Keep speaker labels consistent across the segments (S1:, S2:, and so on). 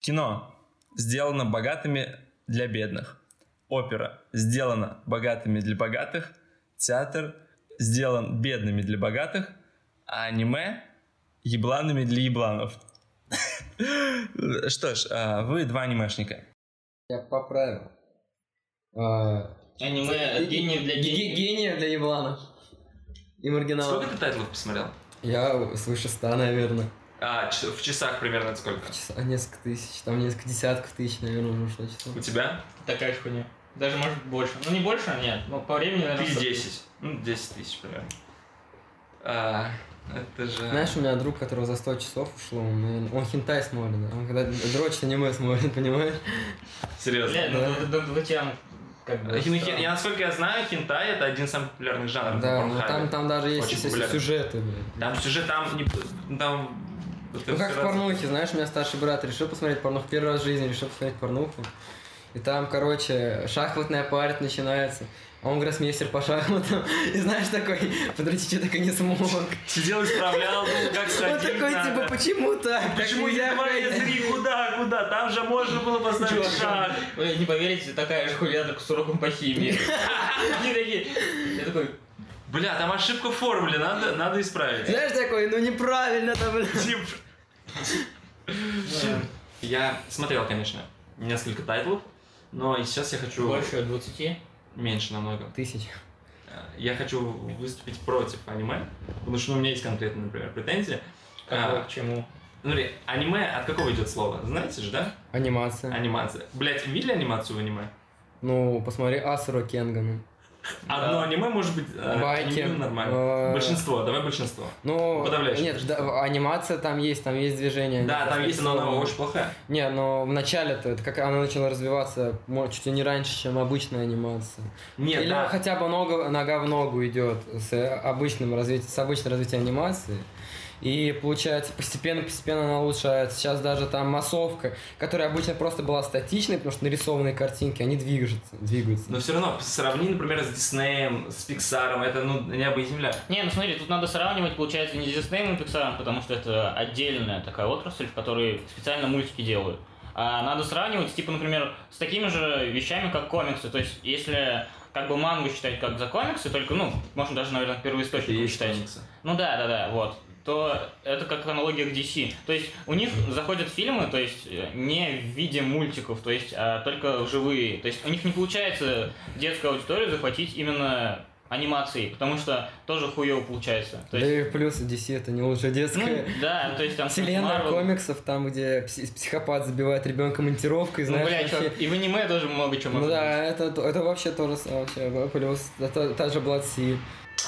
S1: Кино сделано богатыми для бедных. Опера сделана богатыми для богатых. Театр сделан бедными для богатых. А аниме ебланами для ебланов. Что ж, а, вы два анимешника.
S2: Я поправил. А,
S3: Аниме от гениев для
S2: ге-
S3: гениев.
S2: Гениев для ебланов. И маргиналов.
S4: Сколько ты тайтлов посмотрел?
S2: Я свыше ста, наверное.
S4: А, в часах примерно это сколько?
S2: Часа- несколько тысяч, там несколько десятков тысяч, наверное, уже ушло часов.
S4: У тебя?
S3: Такая же хуйня. Даже может больше. Ну не больше, нет. Но по времени, наверное...
S4: Тысяч
S3: сто-
S4: десять. Ну, 10 тысяч примерно. А, это же...
S2: Знаешь, у меня друг, которого за 100 часов ушло, он, наверное, он хентай смотрит, да? он когда дрочит аниме смотрит, понимаешь?
S4: Серьезно.
S3: Бля, ну,
S2: Да.
S3: ну, ну, ну, тебя, как бы... Странно.
S4: Я, насколько я знаю, хентай это один из самых популярных жанров
S2: Да,
S4: на
S2: ну там, там даже есть
S4: популярно.
S2: сюжеты, блядь.
S4: Там сюжет, там не... Там...
S2: Ну как в порнухе, знаешь, у меня старший брат решил посмотреть порнуху, первый раз в жизни решил посмотреть порнуху. И там, короче, шахматная партия начинается. А он гроссмейстер по шахматам. И знаешь, такой, подрочить я так и не смог.
S4: Сидел, исправлял, думал, как
S2: Он
S4: сходить
S2: такой,
S4: надо.
S2: типа, почему так?
S4: Почему я давай
S2: блядь».
S4: языки куда, куда? Там же можно было поставить шаг.
S3: Вы не поверите, такая же хуйня, только с уроком по химии. Они такие... Я такой...
S4: Бля, там ошибка в формуле, надо, надо исправить.
S2: Знаешь, такой, ну неправильно-то, блядь.
S4: Тип. Я смотрел, конечно, несколько тайтлов, но сейчас я хочу
S3: Больше 20.
S4: меньше намного.
S2: Тысяч.
S4: Э, Я хочу выступить против аниме, потому что ну, у меня есть конкретно, например, претензии.
S3: Какого
S4: А,
S3: к чему?
S4: Смотри, аниме от какого идет слово? Знаете же, да?
S2: Анимация.
S4: Анимация. Блять, видели анимацию в аниме?
S2: Ну, посмотри Асура Кенгана.
S4: Одно аниме может быть э,
S2: Байки.
S4: нормально.
S2: Э,
S4: Большинство, давай большинство.
S2: Ну,
S4: Подавляющее
S2: нет, да, анимация там есть, там есть движение.
S4: Да, там есть, но она очень плохая.
S2: Не, но в начале-то, это как она начала развиваться, чуть ли не раньше, чем обычная анимация.
S4: Нет,
S2: Или
S4: да.
S2: хотя бы нога, нога в ногу идет с обычным развитием, с обычным развитием анимации. И получается, постепенно-постепенно она улучшается. Сейчас даже там массовка, которая обычно просто была статичной, потому что нарисованные картинки, они движутся. двигаются.
S4: Но все равно, сравни, например, с Диснеем, с Пиксаром, это ну небо и земля.
S3: Не, ну смотри, тут надо сравнивать, получается, не с Disney и Pixar, потому что это отдельная такая отрасль, в которой специально мультики делают. А надо сравнивать, типа, например, с такими же вещами, как комиксы. То есть, если как бы мангу считать как за комиксы, только, ну, можно даже, наверное, первоисточник считать. Ну да, да, да, вот. То это как аналогия к DC. То есть у них заходят фильмы, то есть э, не в виде мультиков, то есть а только живые. То есть у них не получается детскую аудиторию захватить именно анимацией, потому что тоже хуево получается. То
S2: Да
S3: есть,
S2: и плюс DC это не лучше
S3: ну,
S2: детская.
S3: да, то есть там
S2: Вселенная
S3: Marvel-
S2: комиксов, там, где пси- психопат забивает ребенка монтировкой,
S3: Ну,
S2: знаешь,
S3: бля,
S2: вообще-
S3: чувак, и в аниме тоже много чего
S2: Ну да, это, это вообще тоже вообще плюс. Это та же Blood Sea.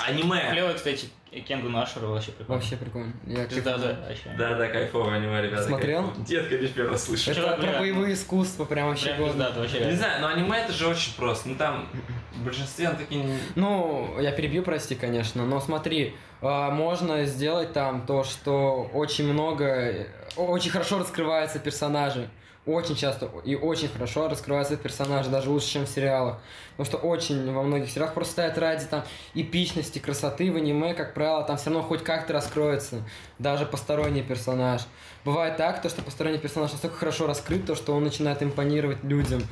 S4: Аниме.
S3: Клево, кстати, Кенгу Нашеру вообще прикольно.
S2: Вообще прикольно. Я
S3: Пизда,
S2: кайфую.
S3: да, вообще.
S4: Да, да, кайфовое аниме, ребята.
S2: Смотрел?
S4: кайфово. Детка лишь первый раз слышу.
S2: Это
S3: Чувак,
S2: про боевые искусства, прям вообще
S3: Прям пизда, вообще
S4: Не знаю, но аниме это же очень просто. Ну там в большинстве он такие...
S2: Ну, я перебью, прости, конечно, но смотри, а, можно сделать там то, что очень много, очень хорошо раскрываются персонажи. Очень часто и очень хорошо раскрываются персонажи, даже лучше, чем в сериалах. Потому что очень во многих сериалах просто ставят ради там эпичности, красоты в аниме, как правило, там все равно хоть как-то раскроется даже посторонний персонаж. Бывает так, то, что посторонний персонаж настолько хорошо раскрыт, то, что он начинает импонировать людям.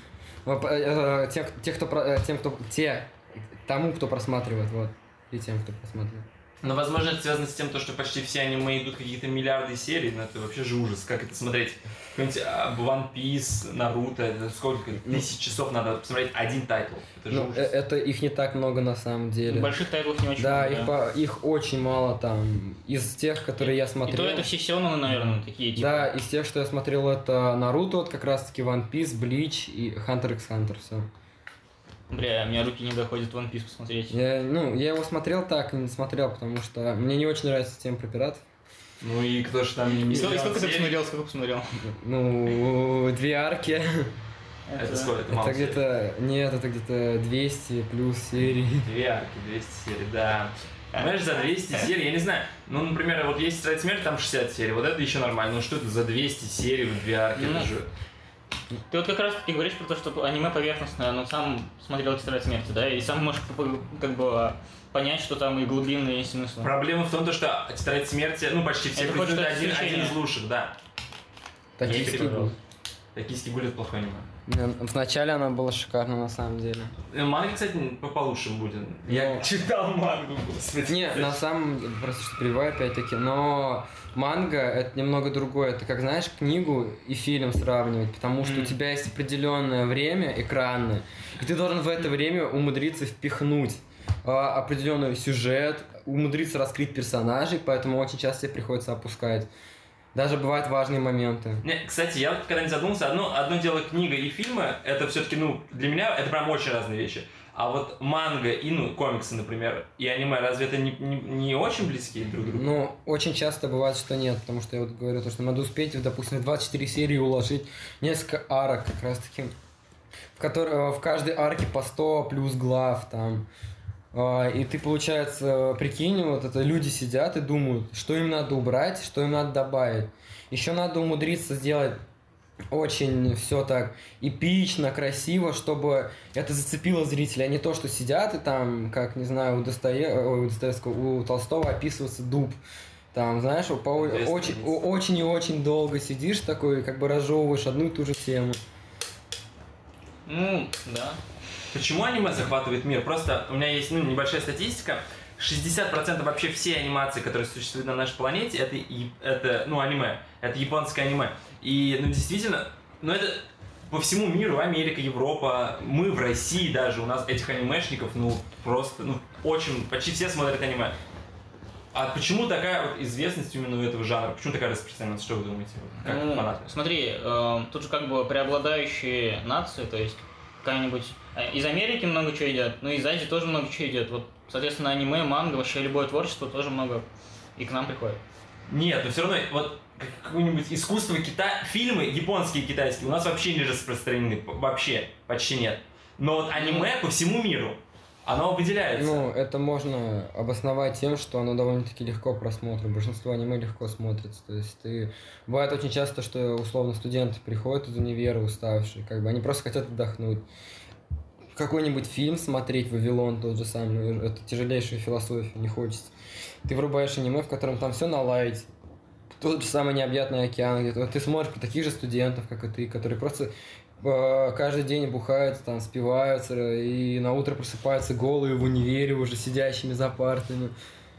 S2: Э, э, Тем, те, кто, э, тем, кто, те, тому, кто просматривает, вот, и тем, кто просматривает.
S4: Но, возможно, это связано с тем, то, что почти все аниме идут какие-то миллиарды серий, но это вообще же ужас. Как это смотреть? Какой-нибудь а, One Piece, Наруто, это сколько? Тысяч часов надо посмотреть один тайтл. Это же
S2: Ну,
S4: ужас.
S2: э, это их не так много на самом деле.
S3: Больших тайтлов не очень
S2: Да,
S3: много,
S2: их, по- их очень мало там. Из тех, которые я
S3: И то
S2: смотрел.
S3: это все сёнэны, наверное, такие, типа.
S2: Да, из тех, что я смотрел, это Наруто, вот как раз таки One Piece, Bleach и Hunter x Hunter, все.
S3: Бля, у меня руки не доходят One Piece посмотреть.
S2: Я, ну, я его смотрел так и не смотрел, потому что мне не очень нравится тема про пиратов.
S4: Ну и кто же там не
S3: И сколько, сколько ты посмотрел, сколько посмотрел?
S2: Ну, две арки.
S4: Это сколько? Это мало
S2: Это где-то, нет, это где-то 200 плюс серий.
S4: Две арки, 200 серий, да. Понимаешь, за 200 серий, я не знаю, ну, например, вот есть «Тетрадь смерти», там 60 серий, вот это еще нормально, ну что это за 200 серий, вот две арки,
S3: Ну,
S4: это же...
S3: Ты вот как раз таки говоришь про то, что аниме поверхностное, но сам смотрел «Тетрадь смерти», да, и сам можешь как бы а, понять, что там и глубинный есть смысл.
S4: Проблема в том, то, что «Тетрадь смерти», ну, почти все
S3: Это
S4: один, один из лучших, да.
S3: Перебрал.
S2: был.
S4: «Токийский гуль» — это плохое аниме.
S2: Вначале она была шикарна на самом деле.
S4: Э, Манга, кстати, по- получше будет. Я
S2: Ну.
S4: читал мангу, господи.
S2: Не, на самом деле, просто что перебиваю опять-таки, но манга это немного другое. Это как, знаешь, книгу и фильм сравнивать, потому что у
S3: Мгм.
S2: тебя есть определенное время экранное, и ты должен в это время умудриться впихнуть а, определенный сюжет, умудриться раскрыть персонажей, поэтому очень часто тебе приходится опускать. Даже бывают важные моменты.
S4: Не, кстати, я вот когда не задумался, одно, одно дело книга и фильмы, это все-таки, ну, для меня это прям очень разные вещи. А вот манга и, ну, комиксы, например, и аниме, разве это не, не, не очень близки друг к другу?
S2: Ну, очень часто бывает, что нет, потому что я вот говорю, то, что надо успеть, допустим, в 24 серии уложить несколько арок, как раз таки, в, которой, в каждой арке по 100 плюс глав там. А, И ты, получается, прикинь, вот это люди сидят и думают, что им надо убрать, что им надо добавить. Еще надо умудриться сделать очень все так эпично, красиво, чтобы это зацепило зрителя, а не то, что сидят и там, как, не знаю, у, Достое... ой, у Достоевского, у Толстого описывается дуб. Там, знаешь, по... Очень, очень и очень долго сидишь такой, как бы разжевываешь одну и ту же тему.
S3: Ну, да.
S4: Почему аниме захватывает мир? Просто у меня есть ну, небольшая статистика. 60% вообще всей анимации, которая существует на нашей планете, это, это ну, аниме. Это японское аниме. И, ну, действительно, ну, это по всему миру, Америка, Европа, мы в России даже, у нас этих анимешников, ну, просто, ну, очень, почти все смотрят аниме. А почему такая вот известность именно у этого жанра? Почему такая распространенность? Что вы думаете? Как
S3: Ну,
S4: фанаты?
S3: смотри, э, тут же как бы преобладающие нации, то есть какая-нибудь... э, Из Америки много чего идет, ну из Азии тоже много чего идет. Вот, соответственно, аниме, манга, вообще любое творчество тоже много и к нам приходит.
S4: Нет, но все равно, вот как- какое-нибудь искусство Китая, фильмы японские китайские у нас вообще не распространены, вообще, почти нет. Но вот аниме по всему миру, оно выделяется.
S2: Ну, это можно обосновать тем, что оно довольно-таки легко просмотру. Большинство аниме легко смотрится. То есть ты... Бывает очень часто, что условно студенты приходят из универа уставшие, как бы они просто хотят отдохнуть. Какой-нибудь фильм смотреть, Вавилон тот же самый, это тяжелейшая философия, не хочется. Ты врубаешь аниме, в котором там все на лайте. Тот же самый необъятный океан, где ты смотришь про таких же студентов, как и ты, которые просто каждый день бухаются, там, спиваются, и на утро просыпаются голые в универе, уже сидящими за партами.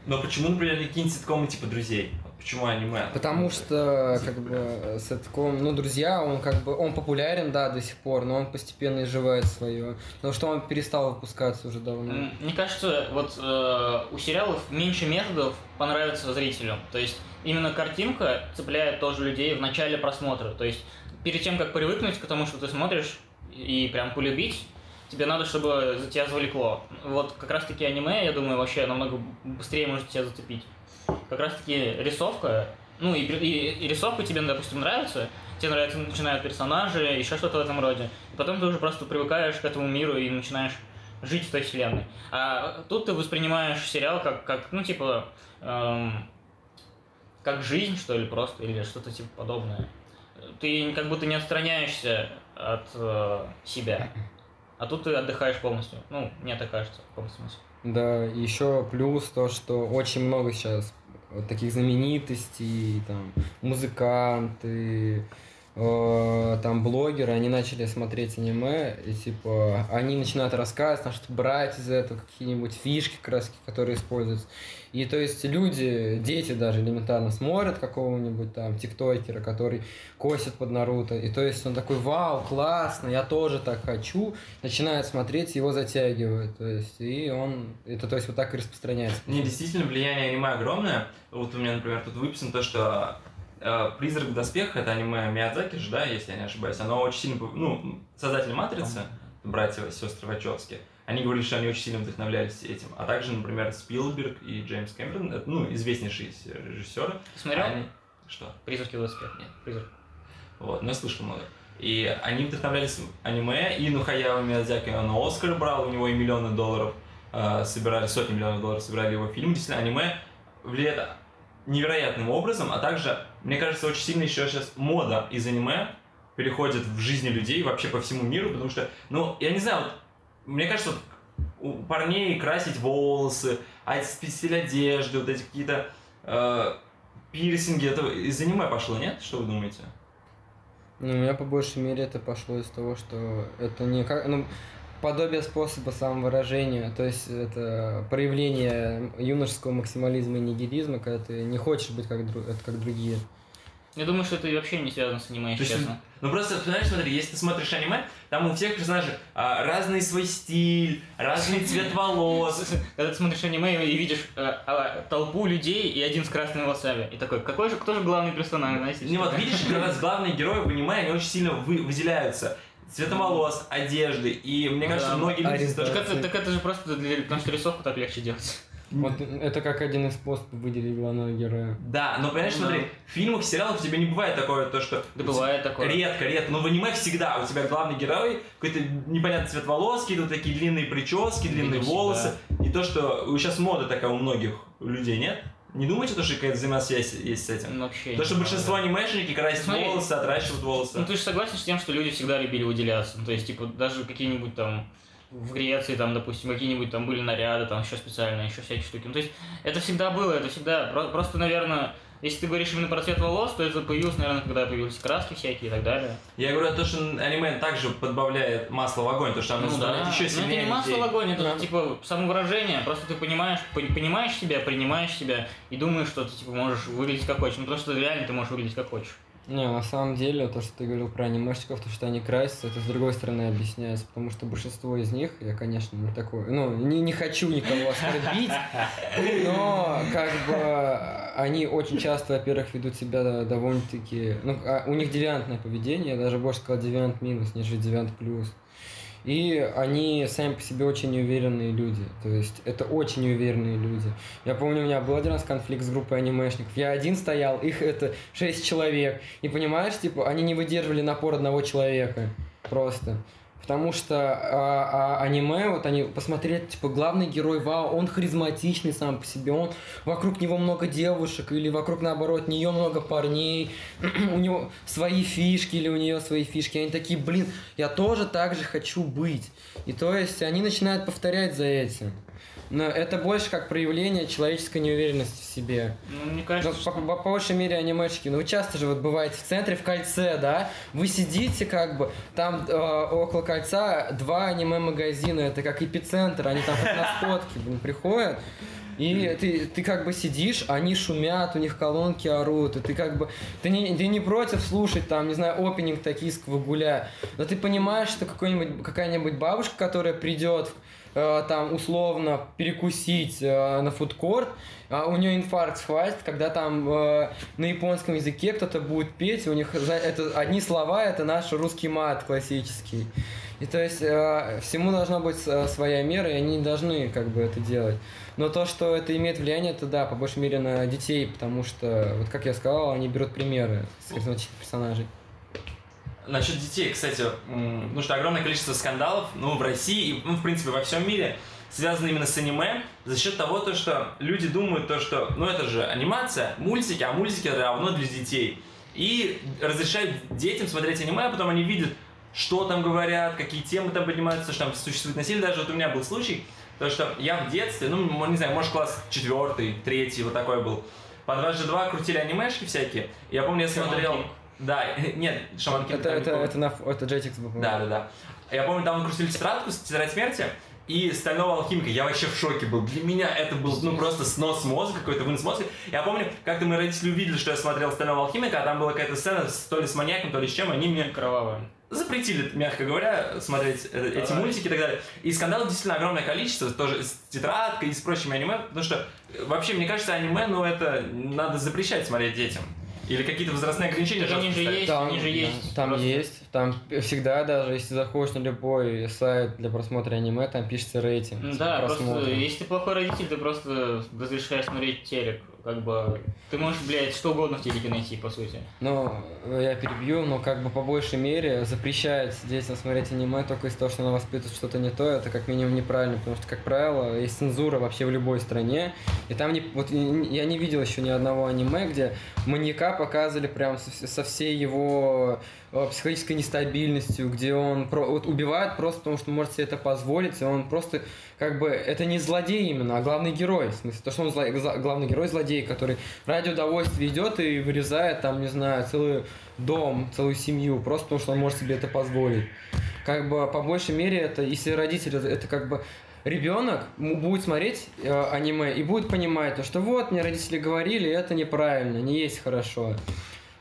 S4: Но почему, например, не какие-нибудь ситкомы типа друзей? Почему аниме?
S2: Потому что, как бы, сетком, ну, друзья, он как бы, он популярен, да, до сих пор, но он постепенно изживает свое. Потому что он перестал выпускаться уже давно.
S3: Мне кажется, вот э, у сериалов меньше методов понравится зрителю. То есть именно картинка цепляет тоже людей в начале просмотра. То есть перед тем, как привыкнуть к тому, что ты смотришь и прям полюбить, тебе надо, чтобы за тебя завлекло. Вот как раз таки аниме, я думаю, вообще намного быстрее может тебя зацепить. Как раз таки рисовка, ну и, и- и рисовка тебе, допустим, нравится, тебе нравятся, начинают персонажи, еще что-то в этом роде. И потом ты уже просто привыкаешь к этому миру и начинаешь жить в той вселенной. А тут ты воспринимаешь сериал как, как ну, типа, эм, как жизнь, что ли, просто, или что-то типа подобное. Ты как будто не отстраняешься от э, себя. А тут ты отдыхаешь полностью. Ну, мне так кажется, в каком смысле.
S2: Да, еще плюс то, что очень много сейчас таких знаменитостей, там, музыканты, э, там, блогеры, они начали смотреть аниме, и, типа, они начинают рассказывать, значит, брать из этого какие-нибудь фишки, краски, которые используются. И, то есть, люди, дети даже элементарно смотрят какого-нибудь там тиктокера, который косит под Наруто, и, то есть, он такой, вау, классно, я тоже так хочу, начинает смотреть, его затягивает, то есть, и он, это, то есть, вот так и распространяется.
S4: Не, действительно, влияние аниме огромное. Вот у меня, например, тут выписано то, что э, «Призрак в доспехах» — это аниме Миядзаки же, да, если я не ошибаюсь. Оно очень сильно... Ну, создатели «Матрицы», братья, сестры Вачовски, они говорили, что они очень сильно вдохновлялись этим. А также, например, Спилберг и Джеймс Кэмерон, ну, известнейшие режиссеры.
S3: Смотрел?
S4: Они... Что?
S3: Призраки в доспех? Нет, призрак.
S4: Вот, но я слышал много. И они вдохновлялись аниме, и ну Хаяо Миядзаки, он Оскар брал, у него и миллионы долларов э, собирали, сотни миллионов долларов собирали его фильмы. Действительно, аниме влияет невероятным образом, а также, мне кажется, очень сильно еще сейчас мода из аниме переходит в жизни людей вообще по всему миру, потому что, ну, я не знаю, вот, мне кажется, вот, у парней красить волосы, а стиль одежды, вот эти какие-то э, пирсинги, это из аниме пошло, нет? Что вы думаете?
S2: Ну, у меня по большей мере это пошло из того, что это не как, ну, подобие способа самовыражения, то есть это проявление юношеского максимализма и нигилизма, когда ты не хочешь быть как, дру- это как другие.
S3: Я думаю, что это вообще не связано с аниме,
S4: То
S3: если
S4: есть,
S3: честно.
S4: ну просто, знаешь, смотри, если ты смотришь аниме, там у всех персонажей а, разный свой стиль, разный цвет волос.
S3: Когда ты смотришь аниме и видишь э, а, толпу людей и один с красными волосами. И такой, какой же, кто же главный персонаж, знаете?
S4: Не, вот видишь, как раз главные герои в аниме, они очень сильно вы- выделяются. Цветом волос, одежды, и мне кажется,
S3: Да.
S4: многие люди...
S3: Так это, так это же просто для, потому что рисовку так легче делать.
S2: Вот это как один из способов выделить главного героя.
S4: Да, но понимаешь,
S3: Да.
S4: смотри, в фильмах, сериалах у тебя не бывает такое, то что...
S3: Да бывает такое.
S4: Редко, редко, но в аниме всегда у тебя главный герой, какой-то непонятный цвет волос, какие-то такие длинные прически, длинные
S3: Видите,
S4: волосы. И то, что сейчас мода такая у многих людей, нет? Не думаете, то, что какая-то взаимосвязь есть с этим?
S3: Ну, вообще.
S4: То, что большинство
S3: знаю.
S4: анимешники красят
S3: Смотри.
S4: волосы, отращивают волосы.
S3: Ну ты же согласен с тем, что люди всегда любили выделяться. Ну, то есть, типа, даже какие-нибудь там в Греции, там, допустим, какие-нибудь там были наряды, там еще специальные, еще всякие штуки. Ну, то есть, это всегда было, это всегда. Про- Просто, наверное, если ты говоришь именно про цвет волос, то это появилось, наверное, когда появились краски всякие и так далее.
S4: Я говорю то, что аниме также подбавляет масло в огонь, то, что оно
S3: Ну да.
S4: еще
S3: Но это
S4: сильнее
S3: не масло
S4: людей.
S3: в огонь, это
S2: Да.
S3: типа самовыражение. Просто ты понимаешь, пон- понимаешь себя, принимаешь себя и думаешь, что ты типа можешь выглядеть как хочешь. Ну потому что реально ты можешь выглядеть как хочешь.
S2: Не, на самом деле, то, что ты говорил про анимешников, то, что они красятся, это с другой стороны объясняется, потому что большинство из них, я, конечно, не такой, ну, не, не хочу никого оскорбить, но, как бы, они очень часто, во-первых, ведут себя довольно-таки, ну, а у них девиантное поведение, я даже больше сказал девиант минус, нежели девиант плюс. И они сами по себе очень неуверенные люди. То есть это очень неуверенные люди. Я помню, у меня был один раз конфликт с группой анимешников. Я один стоял, их это шесть человек. И понимаешь, типа, они не выдерживали напор одного человека. Просто. Потому что а, а, аниме, вот они посмотрели, типа, главный герой, вау, он харизматичный сам по себе, он вокруг него много девушек, или вокруг, наоборот, нее много парней, у него свои фишки, или у нее свои фишки. Они такие, блин, я тоже так же хочу быть. И то есть они начинают повторять за этим. Но это больше как проявление человеческой неуверенности в себе.
S3: Ну, мне
S2: Ну,
S3: кажется,
S2: по, по- по большей мере анимешки. Ну, вы часто же вот бываете в центре, в кольце, да? Вы сидите как бы, там э, около кольца два аниме-магазина, это как эпицентр, они там как на сходке, блин, приходят. И ты, ты как бы сидишь, они шумят, у них колонки орут, и ты как бы, ты не, ты не против слушать там, не знаю, опенинг токийского гуля, но ты понимаешь, что какой-нибудь, какая-нибудь бабушка, которая придет там условно перекусить э, на фудкорт, а у нее инфаркт схватит, когда там э, на японском языке кто-то будет петь, у них это одни слова, это наш русский мат классический. И то есть э, всему должна быть э, своя мера, и они должны как бы это делать. Но то, что это имеет влияние, это да, по большей мере на детей, потому что, вот как я сказал, они берут примеры с харизматичных персонажей.
S4: Насчет детей, кстати, потому что огромное количество скандалов, ну, в России и, ну, в принципе, во всем мире, связано именно с аниме, за счет того, то, что люди думают, то, что, ну, это же анимация, мультики, а мультики равно для детей. И разрешают детям смотреть аниме, а потом они видят, что там говорят, какие темы там поднимаются, что там существует насилие. Даже вот у меня был случай, то, что я в детстве, ну, не знаю, может, класс четвертый, третий, вот такой был, по 2G2 крутили анимешки всякие. Я помню, я
S3: Шаман
S4: смотрел...
S3: Кинг.
S4: Да, нет, Шаман Кинг
S2: Это, это,
S4: было.
S2: это, на, это Jetix был.
S4: Да, да, да. Я помню, там крутили тетрадку, тетрадь смерти, и стального алхимика. Я вообще в шоке был. Для меня это был, ну, просто снос мозга, какой-то вынос мозга. Я помню, как-то мои родители увидели, что я смотрел стального алхимика, а там была какая-то сцена с- то ли с маньяком, то ли с чем, они мне
S3: кровавая.
S4: запретили, мягко говоря, смотреть э, эти мультики и так далее. И скандалов действительно огромное количество, тоже с тетрадкой и с прочими аниме, потому что э, вообще, мне кажется, аниме, ну, это надо запрещать смотреть детям. Или какие-то возрастные ограничения.
S3: Так они
S4: жестко
S3: же есть,
S2: Там,
S3: они же есть.
S2: там
S3: Просто-
S2: есть, там всегда даже, если заходишь на любой сайт для просмотра аниме, там пишется рейтинг.
S3: Ну Да, просто
S2: просмотра.
S3: если ты плохой родитель, ты просто разрешаешь смотреть телек. Как бы ты можешь, блядь, что угодно в телеке найти, по сути.
S2: Ну, я перебью, но как бы по большей мере запрещает детям смотреть аниме только из-за того, что оно воспитывает что-то не то, это как минимум неправильно, потому что, как правило, есть цензура вообще в любой стране, и там не, вот я не видел еще ни одного аниме, где маньяка показывали прям со, со всей его психологической нестабильностью, где он про- вот убивает просто потому, что может себе это позволить, и он просто как бы это не злодей именно, а главный герой. В смысле, то, что он зло- гла- главный герой злодей, который ради удовольствия идет и вырезает там, не знаю, целый дом, целую семью, просто потому что он может себе это позволить. Как бы по большей мере это, если родители, это, как бы ребенок будет смотреть э, аниме и будет понимать, то, что вот, мне родители говорили, это неправильно, не есть хорошо.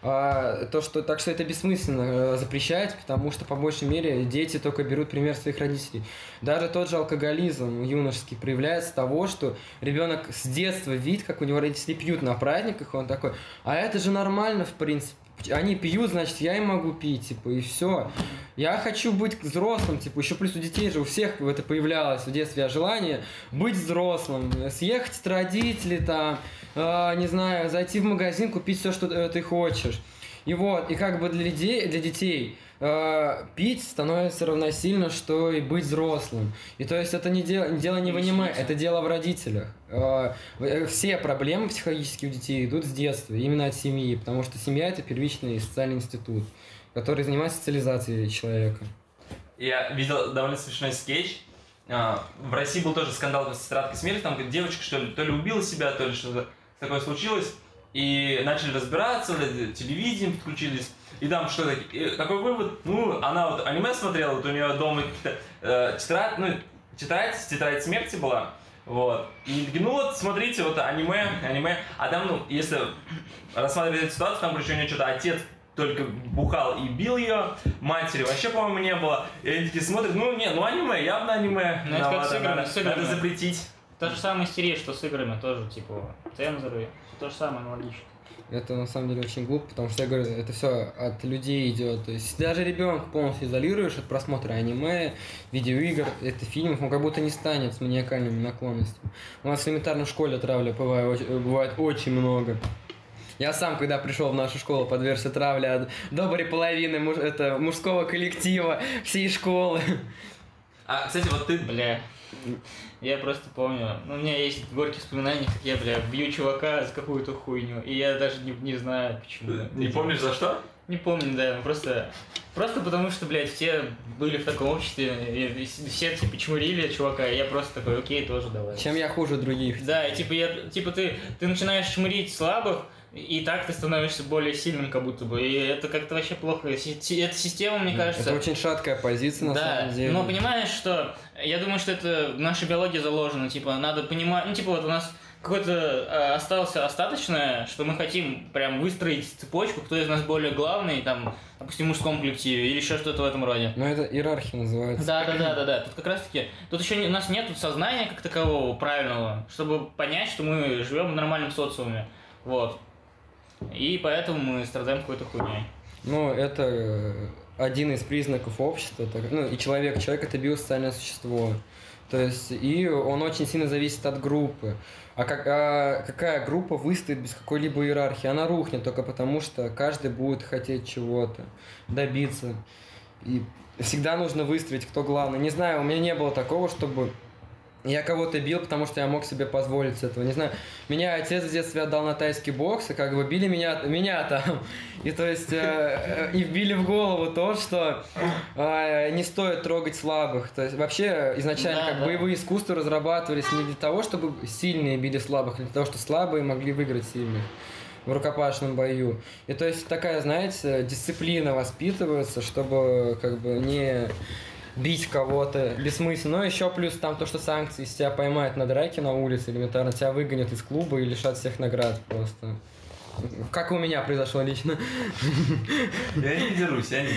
S2: А, то, что, так что это бессмысленно э, запрещать, потому что по большей мере дети только берут пример своих родителей. Даже тот же алкоголизм юношеский проявляется того, что ребенок с детства видит, как у него родители пьют на праздниках, и он такой, а это же нормально, в принципе. Они пьют, значит, я и могу пить, типа, и все. Я хочу быть взрослым, типа, еще плюс у детей же, у всех это появлялось в детстве желание быть взрослым, съехать от родителей, там, э, не знаю, зайти в магазин, купить все, что э, ты хочешь. И вот, и как бы для детей, для детей э, пить становится равносильно, что и быть взрослым. И то есть это не дело, дело не в аниме, это дело в родителях. Э, э, все проблемы психологические у детей идут с детства, именно от семьи, потому что семья это первичный социальный институт, который занимается социализацией человека.
S4: Я видел довольно смешной скетч. В России был тоже скандал с тетрадкой смерти, там девочка, что ли, то ли убила себя, то ли что-то такое случилось. И начали разбираться, телевидение подключились. И там что-то, какой вывод? Ну, она вот аниме смотрела, вот у нее дома какие-то э, тетрадь, ну, тетрадь, тетрадь смерти была. Вот. И ну вот, смотрите, вот аниме, аниме. А там, ну, если рассматривать эту ситуацию, там, короче, у нее что-то отец только бухал и бил ее, матери вообще, по-моему, не было. И они такие смотрят, ну, не, ну аниме, явно аниме.
S3: Ну, это как с играми,
S4: надо,
S3: с играми.
S4: надо запретить.
S3: Та же самая истерия, что с играми тоже, типа, цензоры, то же самое аналогично.
S2: Это на самом деле очень глупо, потому что я говорю, это все от людей идет. То есть даже ребенка полностью изолируешь от просмотра аниме, видеоигр, это фильмов, он как будто не станет с маниакальными наклонностями. У нас в школе травля бывает, бывает очень много. Я сам, когда пришел в нашу школу, подвергся травле от доброй половины муж- это, мужского коллектива всей школы.
S4: А, кстати, вот ты...
S3: Бля, я просто помню, ну, у меня есть горькие воспоминания, как я, бля, бью чувака за какую-то хуйню, и я даже не, не знаю, почему.
S4: Не помнишь за что?
S3: Не помню, да, ну, просто... Просто потому что, блядь, все были в таком обществе, и, все типа чмурили чувака, и я просто такой, окей, тоже давай.
S2: Чем я хуже других?
S3: Да, и типа, я, типа ты, ты начинаешь чмырить слабых, и так ты становишься более сильным, как будто бы. И это как-то вообще плохо. Эта система, мне кажется.
S2: Это очень шаткая позиция на
S3: да,
S2: самом деле.
S3: но понимаешь, что я думаю, что это в нашей биологии заложено. Типа, надо понимать, ну, типа, вот у нас какое-то э, осталось остаточное, что мы хотим прям выстроить цепочку, кто из нас более главный, там, допустим, в мужском коллективе или еще что-то в этом роде.
S2: Но это иерархия называется.
S3: Да, да, да, да, да. Тут как раз таки, тут еще у нас нет сознания как такового правильного, чтобы понять, что мы живем в нормальном социуме. Вот. И поэтому мы страдаем какой-то хуйней.
S2: Ну, это э, один из признаков общества. так- ну, и человек. Человек это биосоциальное существо. То есть, и он очень сильно зависит от группы. А, как, а какая группа выстоит без какой-либо иерархии? Она рухнет только потому, что каждый будет хотеть чего-то, добиться. И всегда нужно выстроить, кто главный. Не знаю, у меня не было такого, чтобы я кого-то бил, потому что я мог себе позволить этого. Не знаю, меня отец в детстве отдал на тайский бокс, и как бы били меня, меня там. И то есть, э, э, и вбили в голову то, что э, не стоит трогать слабых. То есть, вообще, изначально
S3: Да,
S2: как
S3: да.
S2: боевые искусства разрабатывались не для того, чтобы сильные били слабых, а для того, чтобы слабые могли выиграть сильных в рукопашном бою. И то есть такая, знаете, дисциплина воспитывается, чтобы как бы не бить кого-то бессмысленно. Но еще плюс там то, что санкции, если тебя поймают на драке на улице, элементарно тебя выгонят из клуба и лишат всех наград просто. Как у меня произошло лично.
S4: Я не дерусь, я не...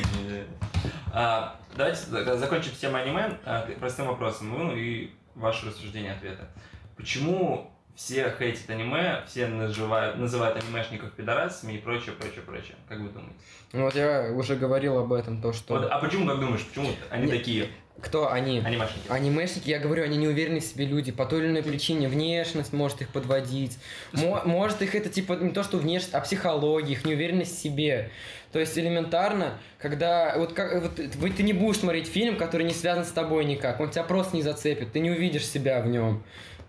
S4: А, давайте за- закончим тему аниме а, простым вопросом. Ну и ваше рассуждение ответа. Почему все хейтят аниме, все называют, называют анимешников пидорасами и прочее, прочее, прочее? Как вы думаете?
S2: Ну Вот я уже говорил об этом, то что...
S4: Вот, а почему, как думаешь, почему они
S2: Не-
S4: такие
S2: Кто они?
S4: анимешники?
S2: Анимешники, я говорю, они не уверены в себе люди. По той или иной причине внешность может их подводить. Мо- может их это типа не то, что внешность, а психология, их неуверенность в себе. То есть элементарно, когда вот как вот, ты не будешь смотреть фильм, который не связан с тобой никак, он тебя просто не зацепит, ты не увидишь себя в нем.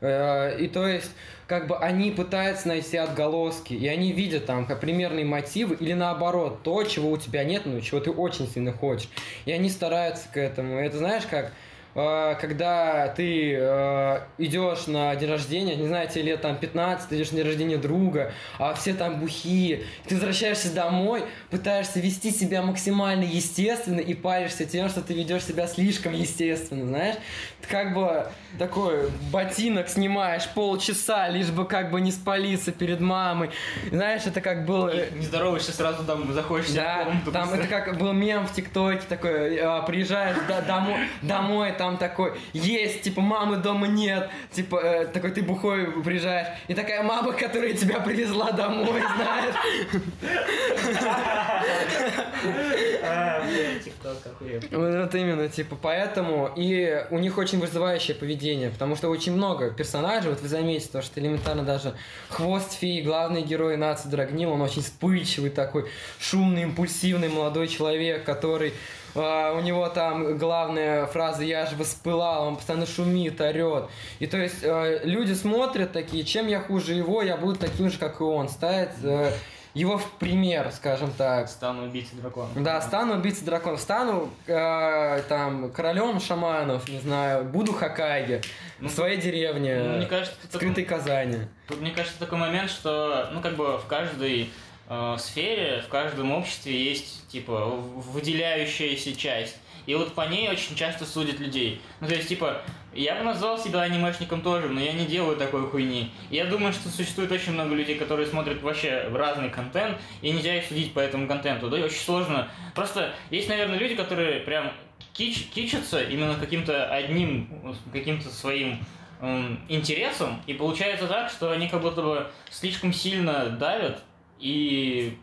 S2: Э, И то есть, как бы они пытаются найти отголоски, и они видят там примерные мотивы, или наоборот, то, чего у тебя нет, но чего ты очень сильно хочешь. И они стараются к этому. Это знаешь, как когда ты э, идешь на день рождения, не знаю, тебе лет там 15, ты идешь на день рождения друга, а все там бухие, ты возвращаешься домой, пытаешься вести себя максимально естественно и паришься тем, что ты ведешь себя слишком естественно, знаешь? Ты как бы такой ботинок снимаешь полчаса, лишь бы как бы не спалиться перед мамой. Знаешь, это как было... э,
S3: Не здороваешься, сразу там заходишь себе в
S2: да,
S3: комнату.
S2: там это как был мем в ТикТоке такой, э, приезжаешь до- домой, домой, там такой, есть, типа, мамы дома нет, типа, э, такой ты бухой приезжаешь, и такая мама, которая тебя привезла домой, знаешь.
S3: А.
S2: Вот именно, типа, поэтому, и у них очень вызывающее поведение, потому что очень много персонажей, вот вы заметите, то, что элементарно даже Хвост Феи, главный герой нации Драгнил, он очень вспыльчивый такой, шумный, импульсивный молодой человек, который у него там главная фраза «я же воспылал», он постоянно шумит, орет. И то есть э, люди смотрят такие, чем я хуже его, я буду таким же, как и он. Ставят э, его в пример, скажем так.
S3: Стану убийцей дракона.
S2: Да, стану убийцей драконов, стану э, там королем шаманов, не знаю, буду Хокаге в своей деревне,
S3: Ну, мне кажется, это такой-
S2: скрытой Казани.
S3: Тут, мне кажется, такой момент, что, ну, как бы в каждой э, сфере, в каждом обществе есть, типа, выделяющаяся часть. И вот по ней очень часто судят людей. Ну, то есть, типа, я бы назвал себя анимешником тоже, но я не делаю такой хуйни. Я думаю, что существует очень много людей, которые смотрят вообще в разный контент, и нельзя их судить по этому контенту. Да, и очень сложно. Просто есть, наверное, люди, которые прям кич, кичатся именно каким-то одним, каким-то своим м, интересом, и получается так, что они как будто бы слишком сильно давят и